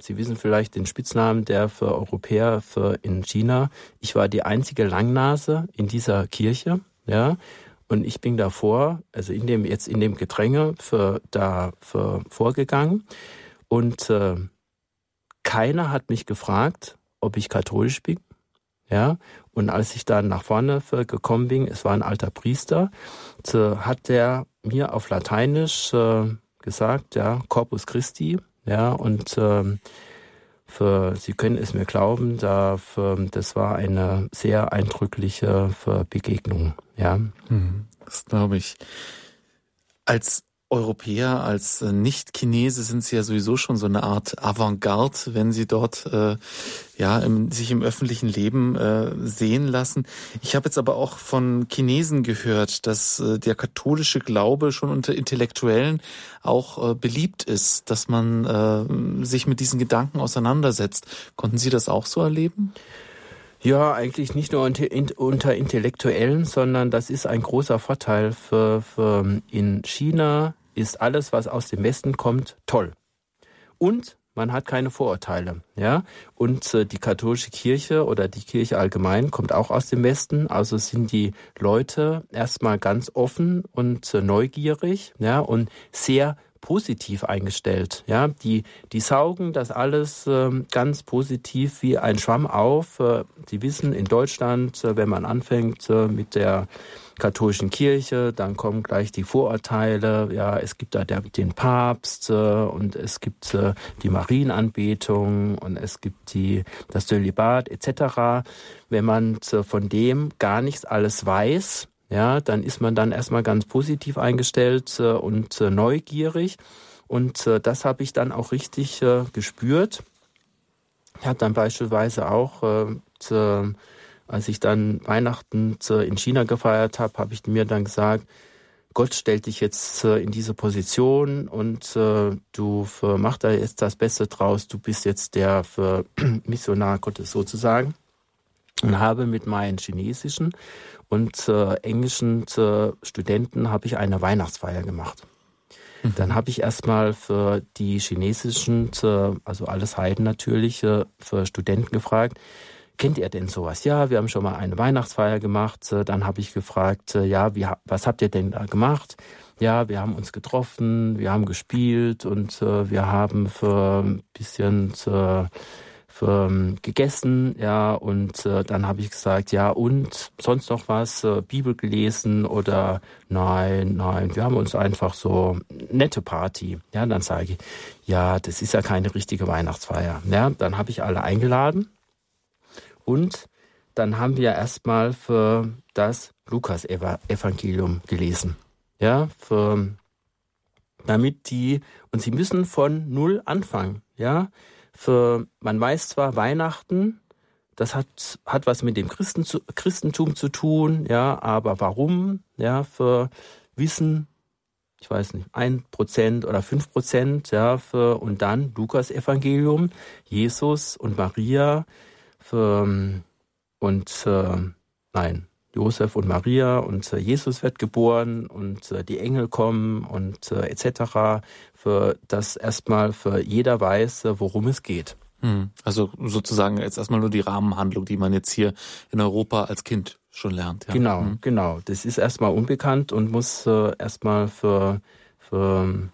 Sie wissen vielleicht den Spitznamen der für Europäer für in China. Ich war die einzige Langnase in dieser Kirche, ja. Und ich bin davor, also in dem, jetzt in dem Gedränge für, da für vorgegangen. Und äh, keiner hat mich gefragt, ob ich katholisch bin. Ja, und als ich dann nach vorne gekommen bin, es war ein alter Priester, hat der mir auf Lateinisch äh, gesagt, ja, Corpus Christi, ja, und ähm, für, Sie können es mir glauben, da für, das war eine sehr eindrückliche Begegnung. Ja, mhm. das glaube ich. Als Europäer, als äh, Nicht-Chinese sind sie ja sowieso schon so eine Art Avantgarde, wenn sie dort äh, ja im, sich im öffentlichen Leben äh, sehen lassen. Ich habe jetzt aber auch von Chinesen gehört, dass äh, der katholische Glaube schon unter Intellektuellen auch äh, beliebt ist, dass man äh, sich mit diesen Gedanken auseinandersetzt. Konnten Sie das auch so erleben? Ja, eigentlich nicht nur unter Intellektuellen, sondern das ist ein großer Vorteil für, für in China ist alles, was aus dem Westen kommt, toll. Und man hat keine Vorurteile, ja. Und äh, die katholische Kirche oder die Kirche allgemein kommt auch aus dem Westen. Also sind die Leute erstmal ganz offen und äh, neugierig, ja, und sehr positiv eingestellt. Ja, die, die saugen das alles äh, ganz positiv wie ein Schwamm auf. Äh, Sie wissen, in Deutschland, äh, wenn man anfängt äh, mit der katholischen Kirche, dann kommen gleich die Vorurteile. Ja, es gibt da den Papst äh, und es gibt äh, die Marienanbetung und es gibt die das Zölibat etc. Wenn man äh, von dem gar nichts alles weiß, ja, dann ist man dann erstmal ganz positiv eingestellt und neugierig. Und das habe ich dann auch richtig gespürt. Ich habe dann beispielsweise auch, als ich dann Weihnachten zu, in China gefeiert habe, habe ich mir dann gesagt, Gott stellt dich jetzt äh, in diese Position und äh, du mach da jetzt das Beste draus. Du bist jetzt der Missionar Gottes sozusagen und habe mit meinen chinesischen und äh, englischen äh, Studenten habe ich eine Weihnachtsfeier gemacht. Mhm. Dann habe ich erstmal für die chinesischen, äh, also alles Heiden natürlich, äh, für Studenten gefragt, kennt ihr denn sowas? Ja, wir haben schon mal eine Weihnachtsfeier gemacht. Äh, dann habe ich gefragt, äh, ja, wie, was habt ihr denn da gemacht? Ja, wir haben uns getroffen, wir haben gespielt und äh, wir haben für ein bisschen äh, ähm, gegessen, ja, und äh, dann habe ich gesagt, ja, und sonst noch was, äh, Bibel gelesen oder nein, nein, wir haben uns einfach so nette Party. Ja, dann sage ich, ja, das ist ja keine richtige Weihnachtsfeier. Ja, dann habe ich alle eingeladen und dann haben wir erstmal für das Lukas-Evangelium gelesen. Ja, für, damit die, und sie müssen von Null anfangen. Ja, für, man weiß zwar Weihnachten, das hat, hat was mit dem Christen Christentum zu tun, ja, aber warum, ja, für Wissen, ich weiß nicht, ein Prozent oder fünf Prozent, ja, für, und dann Lukas Evangelium, Jesus und Maria, für, und, äh, nein, Josef und Maria und äh, Jesus wird geboren und äh, die Engel kommen und äh, etc. Für das erstmal für jeder weiß, äh, worum es geht. Hm. Also sozusagen jetzt erstmal nur die Rahmenhandlung, die man jetzt hier in Europa als Kind schon lernt. Ja. Genau, hm. genau. Das ist erstmal unbekannt und muss äh, erstmal für, für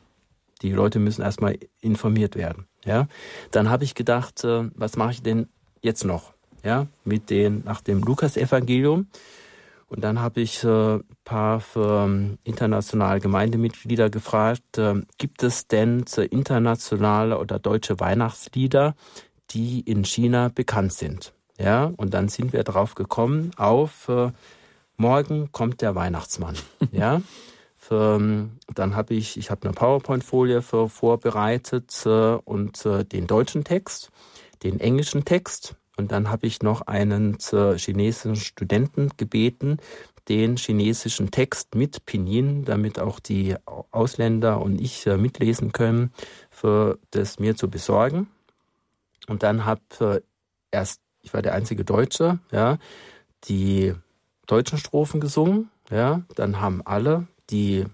die Leute müssen erstmal informiert werden. Ja, dann habe ich gedacht, äh, was mache ich denn jetzt noch? Ja, mit den nach dem Lukas-Evangelium und dann habe ich ein äh, paar ähm, internationale Gemeindemitglieder gefragt, äh, gibt es denn internationale oder deutsche Weihnachtslieder, die in China bekannt sind? Ja, und dann sind wir drauf gekommen auf äh, Morgen kommt der Weihnachtsmann. ja. Für, ähm, dann habe ich, ich habe eine PowerPoint-Folie vorbereitet äh, und äh, den deutschen Text, den englischen Text. Und dann habe ich noch einen chinesischen Studenten gebeten, den chinesischen Text mit Pinyin, damit auch die Ausländer und ich äh, mitlesen können, für das mir zu besorgen. Und dann habe äh, erst, ich war der einzige Deutsche, ja, die deutschen Strophen gesungen, ja, dann haben alle die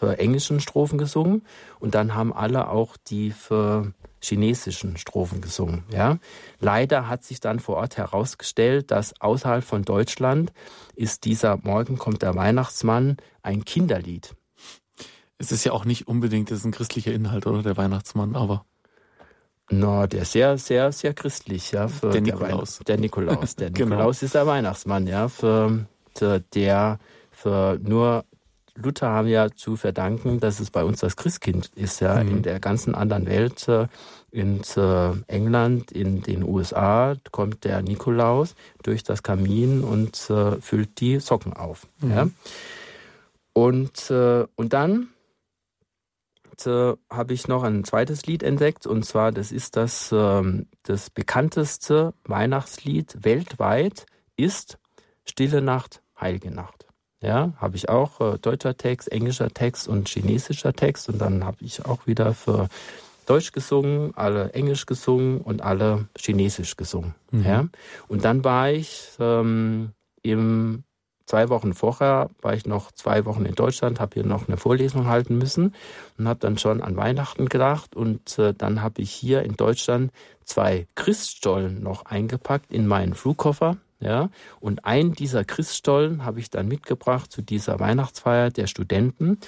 für englischen Strophen gesungen. Und dann haben alle auch die für chinesischen Strophen gesungen. Ja. Leider hat sich dann vor Ort herausgestellt, dass außerhalb von Deutschland ist dieser Morgen kommt der Weihnachtsmann ein Kinderlied. Es ist ja auch nicht unbedingt, das ist ein christlicher Inhalt, oder der Weihnachtsmann, aber. No, der ist sehr, sehr, sehr christlich, ja. Für der Nikolaus. Der, der Nikolaus. Der genau. Nikolaus ist der Weihnachtsmann, ja. Für, für der für nur Luther haben ja zu verdanken, dass es bei uns das Christkind ist. Ja, mhm. in der ganzen anderen Welt, äh, in äh, England, in den USA kommt der Nikolaus durch das Kamin und äh, füllt die Socken auf. Mhm. Ja. Und, und dann habe ich noch ein zweites Lied entdeckt und zwar das ist das, ähm, das bekannteste Weihnachtslied weltweit ist Stille Nacht, Heilige Nacht. Ja, habe ich auch äh, deutscher Text, englischer Text und chinesischer Text und dann habe ich auch wieder für Deutsch gesungen, alle Englisch gesungen und alle Chinesisch gesungen. Mhm. Ja, und dann war ich ähm, im zwei Wochen vorher war ich noch zwei Wochen in Deutschland, habe hier noch eine Vorlesung halten müssen und habe dann schon an Weihnachten gedacht und äh, dann habe ich hier in Deutschland zwei Christstollen noch eingepackt in meinen Flugkoffer. Ja, und einen dieser Christstollen habe ich dann mitgebracht zu dieser Weihnachtsfeier der Studenten,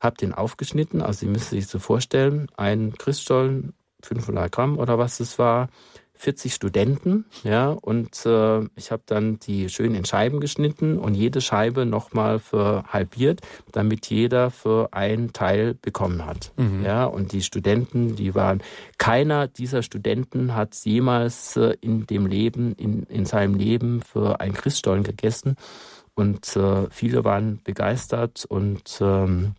habe den aufgeschnitten, also Sie müssen sich so vorstellen, ein Christstollen, 500 Gramm oder was es war, 40 Studenten, ja, und äh, ich habe dann die schön in Scheiben geschnitten und jede Scheibe nochmal für halbiert, damit jeder für einen Teil bekommen hat. Mhm. Ja, und die Studenten, die waren, keiner dieser Studenten hat jemals äh, in dem Leben, in, in seinem Leben für ein Christstollen gegessen. Und äh, viele waren begeistert und ähm,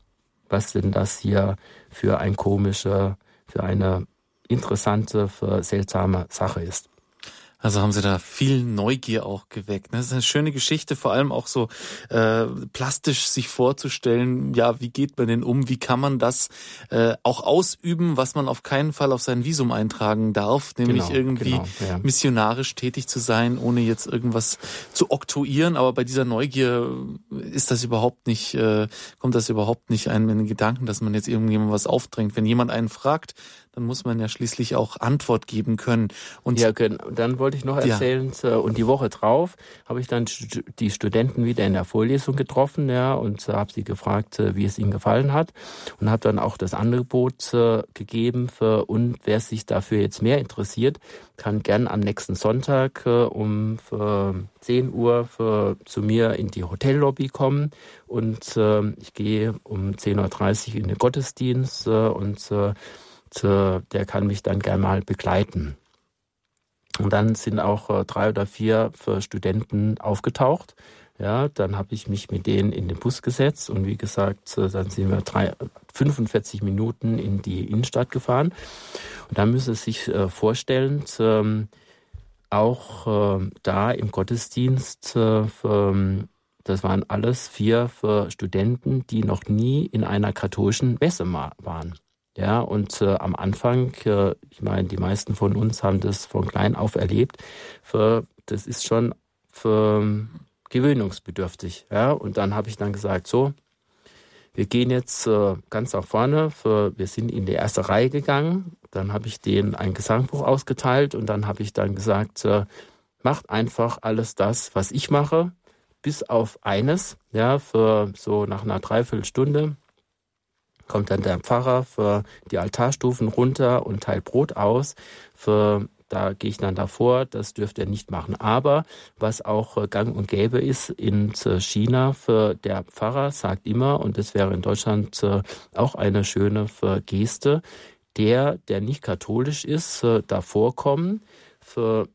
was denn das hier für ein komischer, für eine interessante, seltsame Sache ist. Also haben Sie da viel Neugier auch geweckt. Das ist eine schöne Geschichte, vor allem auch so äh, plastisch sich vorzustellen, ja, wie geht man denn um, wie kann man das äh, auch ausüben, was man auf keinen Fall auf sein Visum eintragen darf, nämlich genau, irgendwie genau, ja. missionarisch tätig zu sein, ohne jetzt irgendwas zu oktroyieren. Aber bei dieser Neugier ist das überhaupt nicht, äh, kommt das überhaupt nicht einem in den Gedanken, dass man jetzt irgendjemand was aufdrängt. Wenn jemand einen fragt, dann muss man ja schließlich auch Antwort geben können. Und ja, dann wollte ich noch erzählen, ja. und die Woche drauf habe ich dann die Studenten wieder in der Vorlesung getroffen, ja, und habe sie gefragt, äh, wie es ihnen gefallen hat und habe dann auch das Angebot äh, gegeben für und wer sich dafür jetzt mehr interessiert, kann gern am nächsten Sonntag äh, um 10 Uhr für, zu mir in die Hotellobby kommen und ich gehe um 10.30 Uhr in den Gottesdienst und der kann mich dann gerne mal begleiten. Und dann sind auch äh, drei oder vier Studenten aufgetaucht. Ja, dann habe ich mich mit denen in den Bus gesetzt und wie gesagt, dann sind wir drei, 45 Minuten in die Innenstadt gefahren. Und da müssen Sie sich äh, vorstellen, ähm, auch äh, da im Gottesdienst, äh, ähm, das waren alles vier Studenten, die noch nie in einer katholischen Messe waren. Ja, und äh, am Anfang, äh, ich meine, die meisten von uns haben das von klein auf erlebt. Für, das ist schon für, ähm, gewöhnungsbedürftig. Ja, und dann habe ich dann gesagt, so, wir gehen jetzt äh, ganz nach vorne. Für, wir sind in die erste Reihe gegangen. Dann habe ich denen ein Gesangbuch ausgeteilt und dann habe ich dann gesagt, äh, macht einfach alles das, was ich mache, bis auf eines. Ja, für so nach einer Dreiviertelstunde kommt dann der Pfarrer für die Altarstufen runter und teilt Brot aus. Für, da gehe ich dann davor, das dürft ihr nicht machen. Aber was auch äh, gang und gäbe ist in äh, China, für der Pfarrer sagt immer, und das wäre in Deutschland äh, auch eine schöne Geste, der, der nicht katholisch ist, davor kommen, für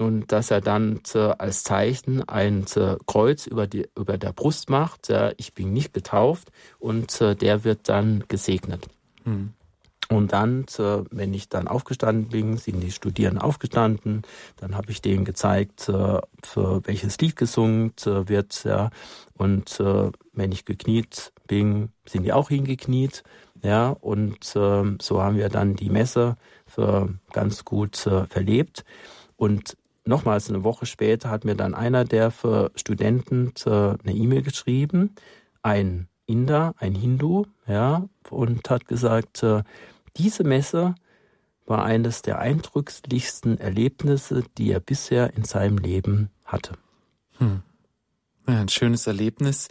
und dass er dann als Zeichen ein Kreuz über, die, über der Brust macht. ich bin nicht getauft und der wird dann gesegnet. Mhm. Und dann, wenn ich dann aufgestanden bin, sind die Studierenden aufgestanden. Dann habe ich denen gezeigt, für welches Lied gesungen wird. Ja. Und wenn ich gekniet bin, sind die auch hingekniet. Ja. Und so haben wir dann die Messe ganz gut verlebt. Und nochmals eine Woche später hat mir dann einer der für Studenten eine E-Mail geschrieben, ein Inder, ein Hindu, ja, und hat gesagt, äh, diese Messe war eines der eindrücklichsten Erlebnisse, die er bisher in seinem Leben hatte. Hm. Ja, ein schönes Erlebnis.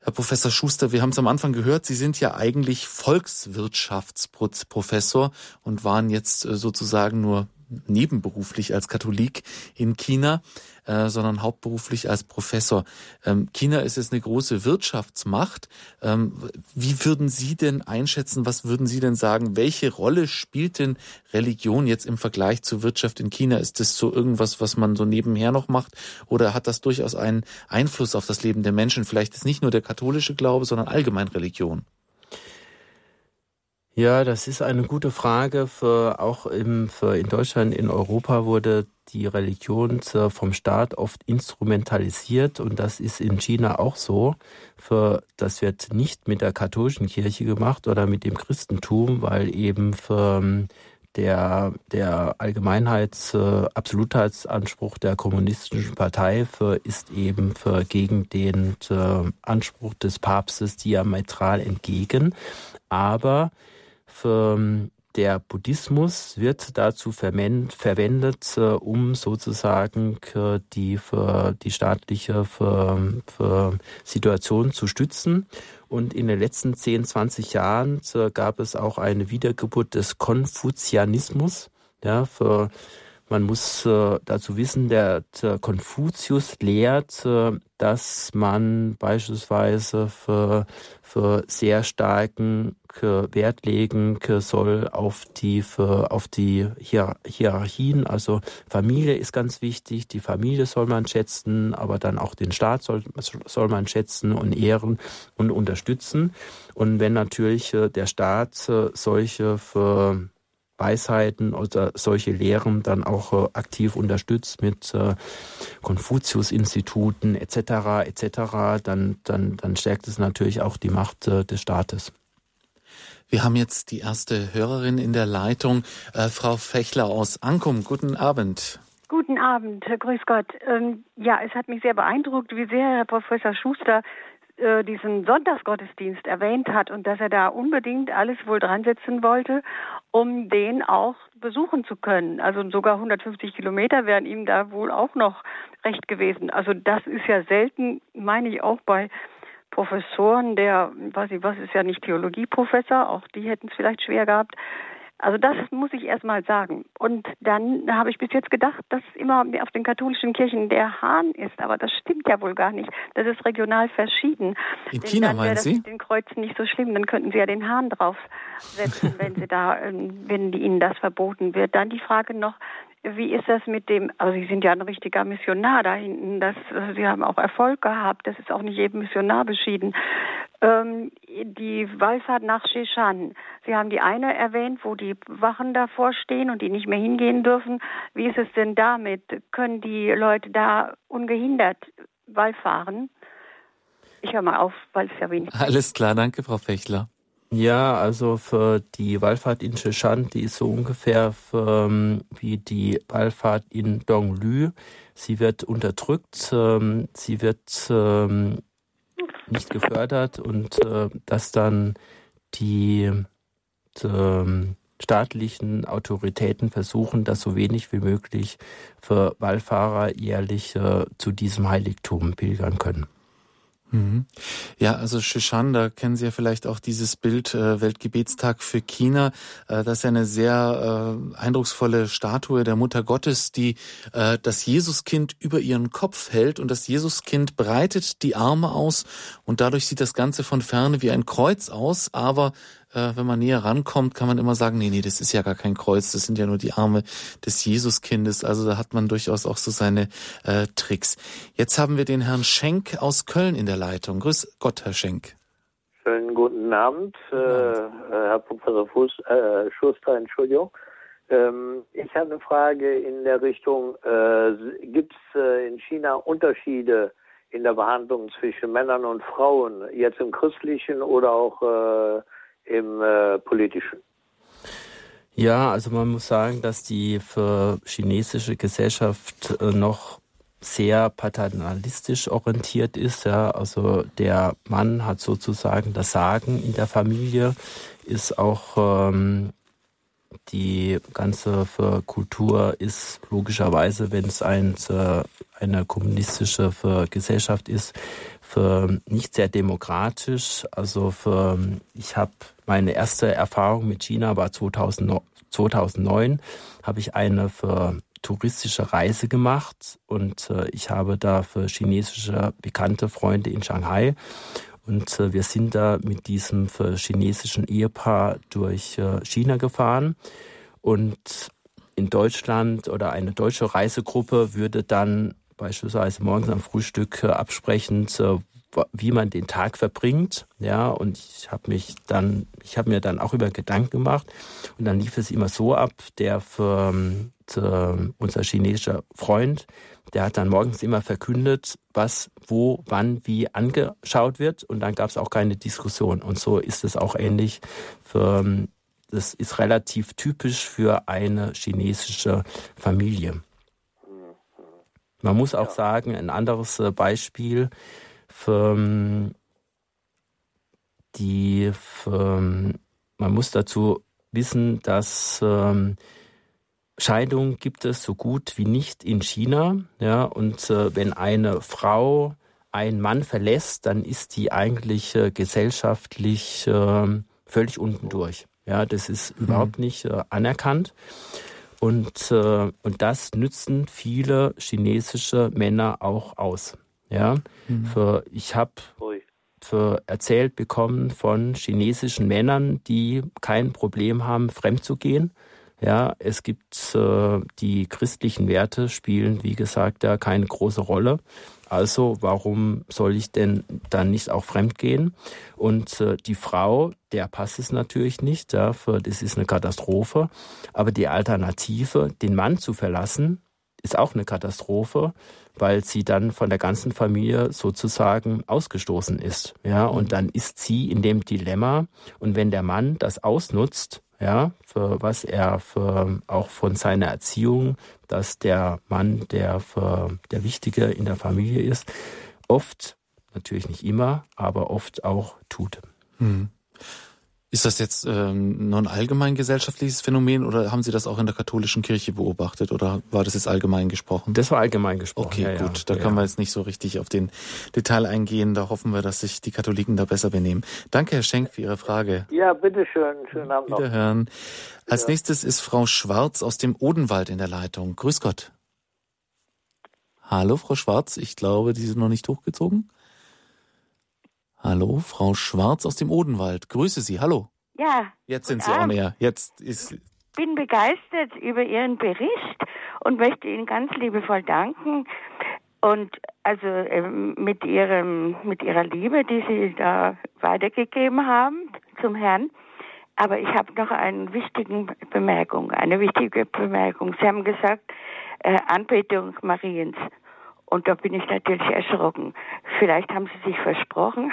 Herr Professor Schuster, wir haben es am Anfang gehört, Sie sind ja eigentlich Volkswirtschaftsprofessor und waren jetzt äh, sozusagen nur nebenberuflich als Katholik in China, äh, sondern hauptberuflich als Professor. Ähm, China ist jetzt eine große Wirtschaftsmacht. Ähm, wie würden Sie denn einschätzen, was würden Sie denn sagen, welche Rolle spielt denn Religion jetzt im Vergleich zur Wirtschaft in China? Ist das so irgendwas, was man so nebenher noch macht oder hat das durchaus einen Einfluss auf das Leben der Menschen? Vielleicht ist nicht nur der katholische Glaube, sondern allgemein Religion. Ja, das ist eine gute Frage. Für, auch im, für in Deutschland, in Europa wurde die Religion vom Staat oft instrumentalisiert und das ist in China auch so. Für, das wird nicht mit der katholischen Kirche gemacht oder mit dem Christentum, weil eben für ähm, der, der Allgemeinheits-, äh, Absolutheitsanspruch der kommunistischen Partei für, ist eben für gegen den äh, Anspruch des Papstes diametral entgegen. Aber der Buddhismus wird dazu verwendet, äh, um sozusagen äh, die, die staatliche Situation zu stützen. Und in den letzten 10, 20 Jahren äh, gab es auch eine Wiedergeburt des Konfuzianismus. Ja, für, man muss dazu wissen, der Konfuzius lehrt, dass man beispielsweise für, für sehr starken Wert legen soll auf die, auf die Hier Hierarchien. Also Familie ist ganz wichtig, die Familie soll man schätzen, aber dann auch den Staat soll, soll man schätzen und ehren und unterstützen. Und wenn natürlich äh, der Staat äh, solche Weisheiten oder solche Lehren dann auch äh, aktiv unterstützt mit Konfuzius-Instituten etc. etc. Dann, dann, dann stärkt es natürlich auch die Macht des Staates. Wir haben jetzt die erste Hörerin in der Leitung, äh, Frau Fechler aus Ankum. Guten Abend. Guten Abend, grüß Gott. Ähm, ja, es hat mich sehr beeindruckt, wie sehr Herr Professor Schuster äh, diesen Sonntagsgottesdienst erwähnt hat und dass er da unbedingt alles wohl dran setzen wollte, um den auch besuchen zu können. Also sogar 150 Kilometer wären ihm da wohl auch noch recht gewesen. Also das ist ja selten, meine ich auch bei Professoren, der, weiß ich was, ist ja nicht Theologieprofessor, auch die hätten es vielleicht schwer gehabt, also das muss ich erstmal sagen. Und dann habe ich bis jetzt gedacht, dass immer auf den katholischen Kirchen der Hahn ist, aber das stimmt ja wohl gar nicht. Das ist regional verschieden. In Denn China dann meinen das Sie? Mit den Kreuzen nicht so schlimm, dann könnten Sie ja den Hahn draufsetzen, wenn Sie da, ähm, wenn Ihnen das verboten wird. Dann die Frage noch, wie ist das mit dem, also Sie sind ja ein richtiger Missionar da hinten, das, Sie haben auch Erfolg gehabt, das ist auch nicht jedem Missionar beschieden. Ähm, die Wallfahrt nach Sheshan, Sie haben die eine erwähnt, wo die Wachen davor stehen und die nicht mehr hingehen dürfen. Wie ist es denn damit? Können die Leute da ungehindert Wallfahren? Ich höre mal auf, weil es ja wenig. Alles klar, danke, Frau Fechler. Ja, also für die Wallfahrt in Sheshan, die ist so ungefähr für, ähm, wie die Wallfahrt in Donglü. Sie wird unterdrückt, ähm, sie wird ähm, nicht gefördert und äh, dass dann die staatlichen Autoritäten versuchen, das so wenig wie möglich für Wallfahrer jährlich äh, zu diesem Heiligtum pilgern können. Mhm. Ja, also Shishan, da kennen Sie ja vielleicht auch dieses Bild äh, Weltgebetstag für China. Äh, das ist ja eine sehr äh, eindrucksvolle Statue der Mutter Gottes, die das Jesuskind über ihren Kopf hält und das Jesuskind breitet die Arme aus und dadurch sieht das Ganze von ferne wie ein Kreuz aus, aber äh, wenn man näher rankommt, kann man immer sagen, nee, nee, das ist ja gar kein Kreuz, das sind ja nur die Arme des Jesuskindes. Also da hat man durchaus auch so seine äh, Tricks. Jetzt haben wir den Herrn Schenk aus Köln in der Leitung. Grüß Gott, Herr Schenk. Schönen guten Abend, guten Abend. Äh, Herr Professor Fuß, äh, Schuster, Entschuldigung. Ähm, ich habe eine Frage in der Richtung, äh, gibt es äh, in China Unterschiede in der Behandlung zwischen Männern und Frauen, jetzt im christlichen oder auch äh, im äh, politischen. Ja, also man muss sagen, dass die für chinesische Gesellschaft äh, noch sehr paternalistisch orientiert ist. Ja, also der Mann hat sozusagen das Sagen in der Familie, ist auch ähm, die ganze Kultur ist logischerweise, wenn es ein, äh, eine kommunistische Gesellschaft ist, für nicht sehr demokratisch. Also für, ich habe meine erste Erfahrung mit China war 2009, 2009 habe ich eine für touristische Reise gemacht und äh, ich habe da für chinesische bekannte Freunde in Shanghai. Und äh, wir sind da mit diesem für chinesischen Ehepaar durch äh, China gefahren. Und in Deutschland oder eine deutsche Reisegruppe würde dann beispielsweise morgens am Frühstück äh, absprechend, äh, wie man den Tag verbringt. Ja, und ich habe mich dann, ich habe mir dann auch über Gedanken gemacht und dann lief es immer so ab, der für, für unser chinesischer Freund, der hat dann morgens immer verkündet, was, wo, wann, wie angeschaut wird und dann gab es auch keine Diskussion. Und so ist es auch ähnlich für das ist relativ typisch für eine chinesische Familie. Man muss auch sagen, ein anderes äh, Beispiel für ähm, die, für, ähm, man muss dazu wissen, dass ähm, Scheidung gibt es so gut wie nicht in China. Ja, und äh, wenn eine Frau einen Mann verlässt, dann ist die eigentlich äh, gesellschaftlich äh, völlig unten durch. Ja, das ist mhm. überhaupt nicht äh, anerkannt. Und, äh, und das nützen viele chinesische Männer auch aus. Ja, mhm. für, ich habe erzählt bekommen von chinesischen Männern, die kein Problem haben, fremd zu gehen. Ja, es gibt äh, die christlichen Werte spielen, wie gesagt, da keine große Rolle. Also warum soll ich denn dann nicht auch fremd gehen? Und äh, die Frau, der passt es natürlich nicht, ja, für, das ist eine Katastrophe. Aber die Alternative, den Mann zu verlassen, ist auch eine Katastrophe, weil sie dann von der ganzen Familie sozusagen ausgestoßen ist. Ja, und dann ist sie in dem Dilemma. Und wenn der Mann das ausnutzt, ja, für was er für, auch von seiner Erziehung, dass der Mann, der der Wichtige in der Familie ist, oft, natürlich nicht immer, aber oft auch tut. Hm. Ist das jetzt ähm, nur ein allgemein gesellschaftliches Phänomen oder haben Sie das auch in der katholischen Kirche beobachtet oder war das jetzt allgemein gesprochen? Das war allgemein gesprochen. Okay, ja, gut. Ja. Da ja. können wir jetzt nicht so richtig auf den Detail eingehen. Da hoffen wir, dass sich die Katholiken da besser benehmen. Danke, Herr Schenk, für Ihre Frage. Ja, bitteschön. Schönen Abend noch. Wiederhören. Als nächstes ist Frau Schwarz aus dem Odenwald in der Leitung. Grüß Gott. Hallo, Frau Schwarz. Ich glaube, die sind noch nicht hochgezogen. Hallo, Frau Schwarz aus dem Odenwald. Grüße Sie. Hallo. Ja. Jetzt sind Sie auch näher. Jetzt ist. Ich bin begeistert über Ihren Bericht und möchte Ihnen ganz liebevoll danken. Und also ähm, mit ihrem, mit ihrer Liebe, die Sie da weitergegeben haben zum Herrn. Aber ich habe noch eine wichtige Bemerkung, eine wichtige Bemerkung. Sie haben gesagt, äh, Anbetung Mariens. Und da bin ich natürlich erschrocken. Vielleicht haben Sie sich versprochen.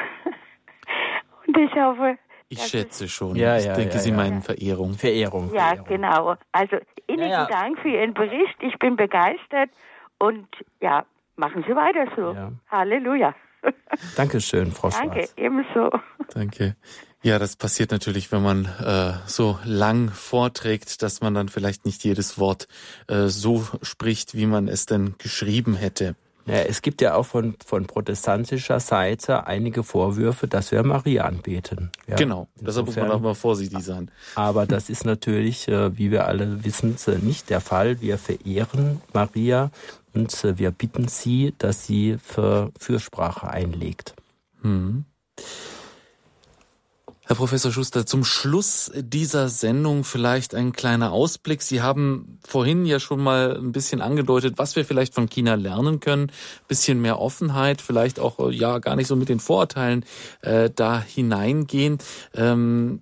Und ich hoffe. Ich schätze schon. Ja, ich ja, denke, ja, Sie meinen Verehrung. Verehrung. Ja, Verehrung. genau. Also innigen Dank für Ihren Bericht. Ich bin begeistert. Und ja, machen Sie weiter so. Halleluja. Dankeschön, Frau Danke, Schwarz. Danke, ebenso. Danke. Ja, das passiert natürlich, wenn man äh, so lang vorträgt, dass man dann vielleicht nicht jedes Wort äh, so spricht, wie man es denn geschrieben hätte. Ja, es gibt ja auch von, von protestantischer Seite einige Vorwürfe, dass wir Maria anbeten. Ja, genau, deshalb muss man auch mal vorsichtig sein. Aber das ist natürlich, äh, wie wir alle wissen, nicht der Fall. Wir verehren Maria und äh, wir bitten sie, dass sie für Fürsprache einlegt. Hm. Herr Professor Schuster, zum Schluss dieser Sendung vielleicht ein kleiner Ausblick. Sie haben vorhin ja schon mal ein bisschen angedeutet, was wir vielleicht von China lernen können. Bisschen mehr Offenheit, vielleicht auch ja gar nicht so mit den Vorurteilen äh, da hineingehen. Ähm,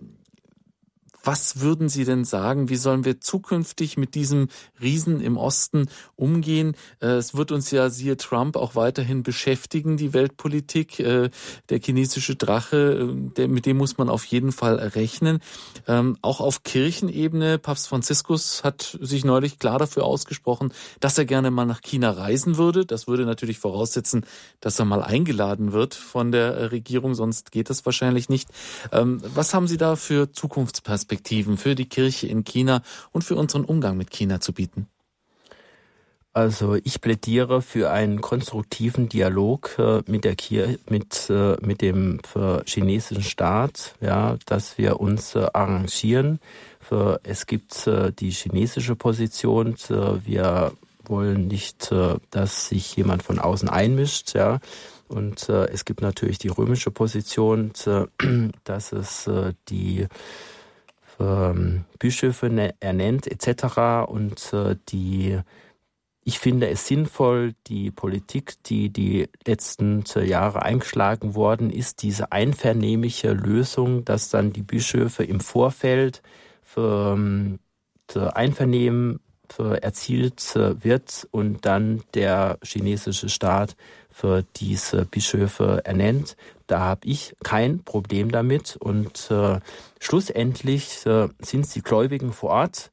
was würden Sie denn sagen? Wie sollen wir zukünftig mit diesem Riesen im Osten umgehen? Äh, es wird uns ja, siehe Trump, auch weiterhin beschäftigen, die Weltpolitik. Äh, der chinesische Drache, äh, mit dem muss man auf jeden Fall rechnen. Ähm, auch auf Kirchenebene, Papst Franziskus hat sich neulich klar dafür ausgesprochen, dass er gerne mal nach China reisen würde. Das würde natürlich voraussetzen, dass er mal eingeladen wird von der Regierung, sonst geht das wahrscheinlich nicht. Ähm, was haben Sie da für Zukunftsperspektiven für die Kirche in China und für unseren Umgang mit China zu bieten? Also ich plädiere für einen konstruktiven Dialog äh, mit der Kirche, mit, äh, mit dem chinesischen Staat, ja, dass wir uns äh, arrangieren. Es gibt äh, die chinesische Position, äh, wir wollen nicht, äh, dass sich jemand von außen einmischt, ja. Und es gibt natürlich die römische Position, dass es die ähm, Bischöfe ne-, ernennt etc. Und die ich finde es sinnvoll, die Politik, die die letzten Jahre eingeschlagen worden ist, diese einvernehmliche Lösung, dass dann die Bischöfe im Vorfeld für, für Einvernehmen erzielt wird und dann der chinesische Staat für diese Bischöfe ernennt. Da habe ich kein Problem damit. Und äh, schlussendlich äh, sind es die Gläubigen vor Ort,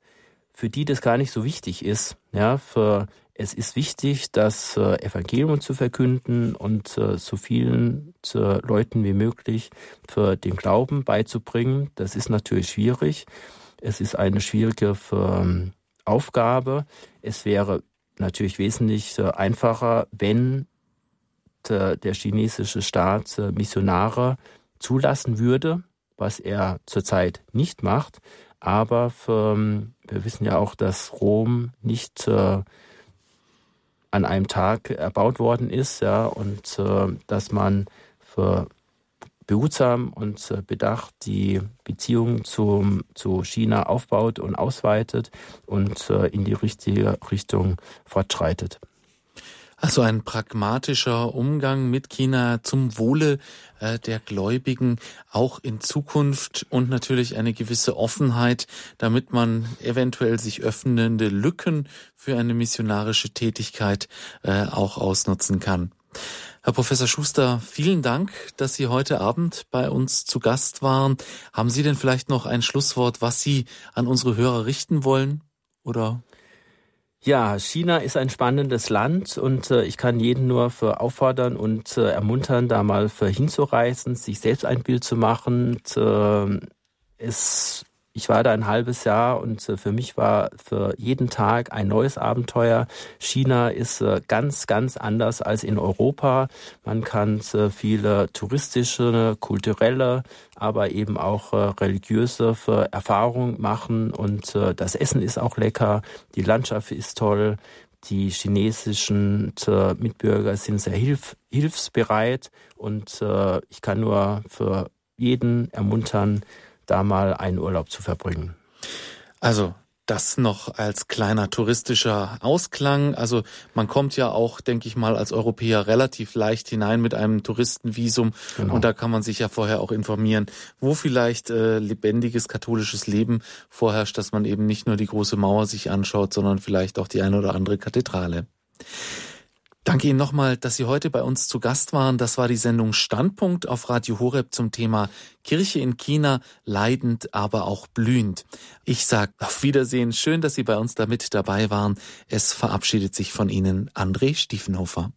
für die das gar nicht so wichtig ist. Ja, für es ist wichtig, das äh, Evangelium zu verkünden und äh, so vielen äh, Leuten wie möglich für den Glauben beizubringen. Das ist natürlich schwierig. Es ist eine schwierige ähm, Aufgabe. Es wäre natürlich wesentlich einfacher, wenn der, der chinesische Staat Missionare zulassen würde, was er zurzeit nicht macht. Aber ähm, wir wissen ja auch, dass Rom nicht äh, an einem Tag erbaut worden ist, ja, und äh, dass man für behutsam und äh, bedacht die Beziehungen zum, zu China aufbaut und ausweitet und äh, in die richtige Richtung fortschreitet. Also ein pragmatischer Umgang mit China zum Wohle äh, der Gläubigen auch in Zukunft und natürlich eine gewisse Offenheit, damit man eventuell sich öffnende Lücken für eine missionarische Tätigkeit auch ausnutzen kann. Herr Professor Schuster, vielen Dank, dass Sie heute Abend bei uns zu Gast waren. Haben Sie denn vielleicht noch ein Schlusswort, was Sie an unsere Hörer richten wollen? Oder ja, China ist ein spannendes Land und äh, ich kann jeden nur für auffordern und äh, ermuntern, da mal für hinzureisen, sich selbst ein Bild zu machen. Und, äh, es ich war da ein halbes Jahr und äh, für mich war für jeden Tag ein neues Abenteuer. China ist äh, ganz, ganz anders als in Europa. Man kann äh, viele touristische, kulturelle, aber eben auch religiöse Erfahrungen machen und das Essen ist auch lecker, die Landschaft ist toll. Die chinesischen Mitbürger sind sehr hilf hilfsbereit und ich kann nur für jeden ermuntern, da mal einen Urlaub zu verbringen. Also das noch als kleiner touristischer Ausklang. Also man kommt ja auch, denke ich mal, als Europäer relativ leicht hinein mit einem Touristenvisum genau. und da kann man sich ja vorher auch informieren, wo vielleicht äh, lebendiges katholisches Leben vorherrscht, dass man eben nicht nur die große Mauer sich anschaut, sondern vielleicht auch die eine oder andere Kathedrale. Danke Ihnen nochmal, dass Sie heute bei uns zu Gast waren. Das war die Sendung Standpunkt auf Radio Horeb zum Thema Kirche in China, leidend, aber auch blühend. Ich sage auf Wiedersehen. Schön, dass Sie bei uns da mit dabei waren. Es verabschiedet sich von Ihnen André Stiefenhofer.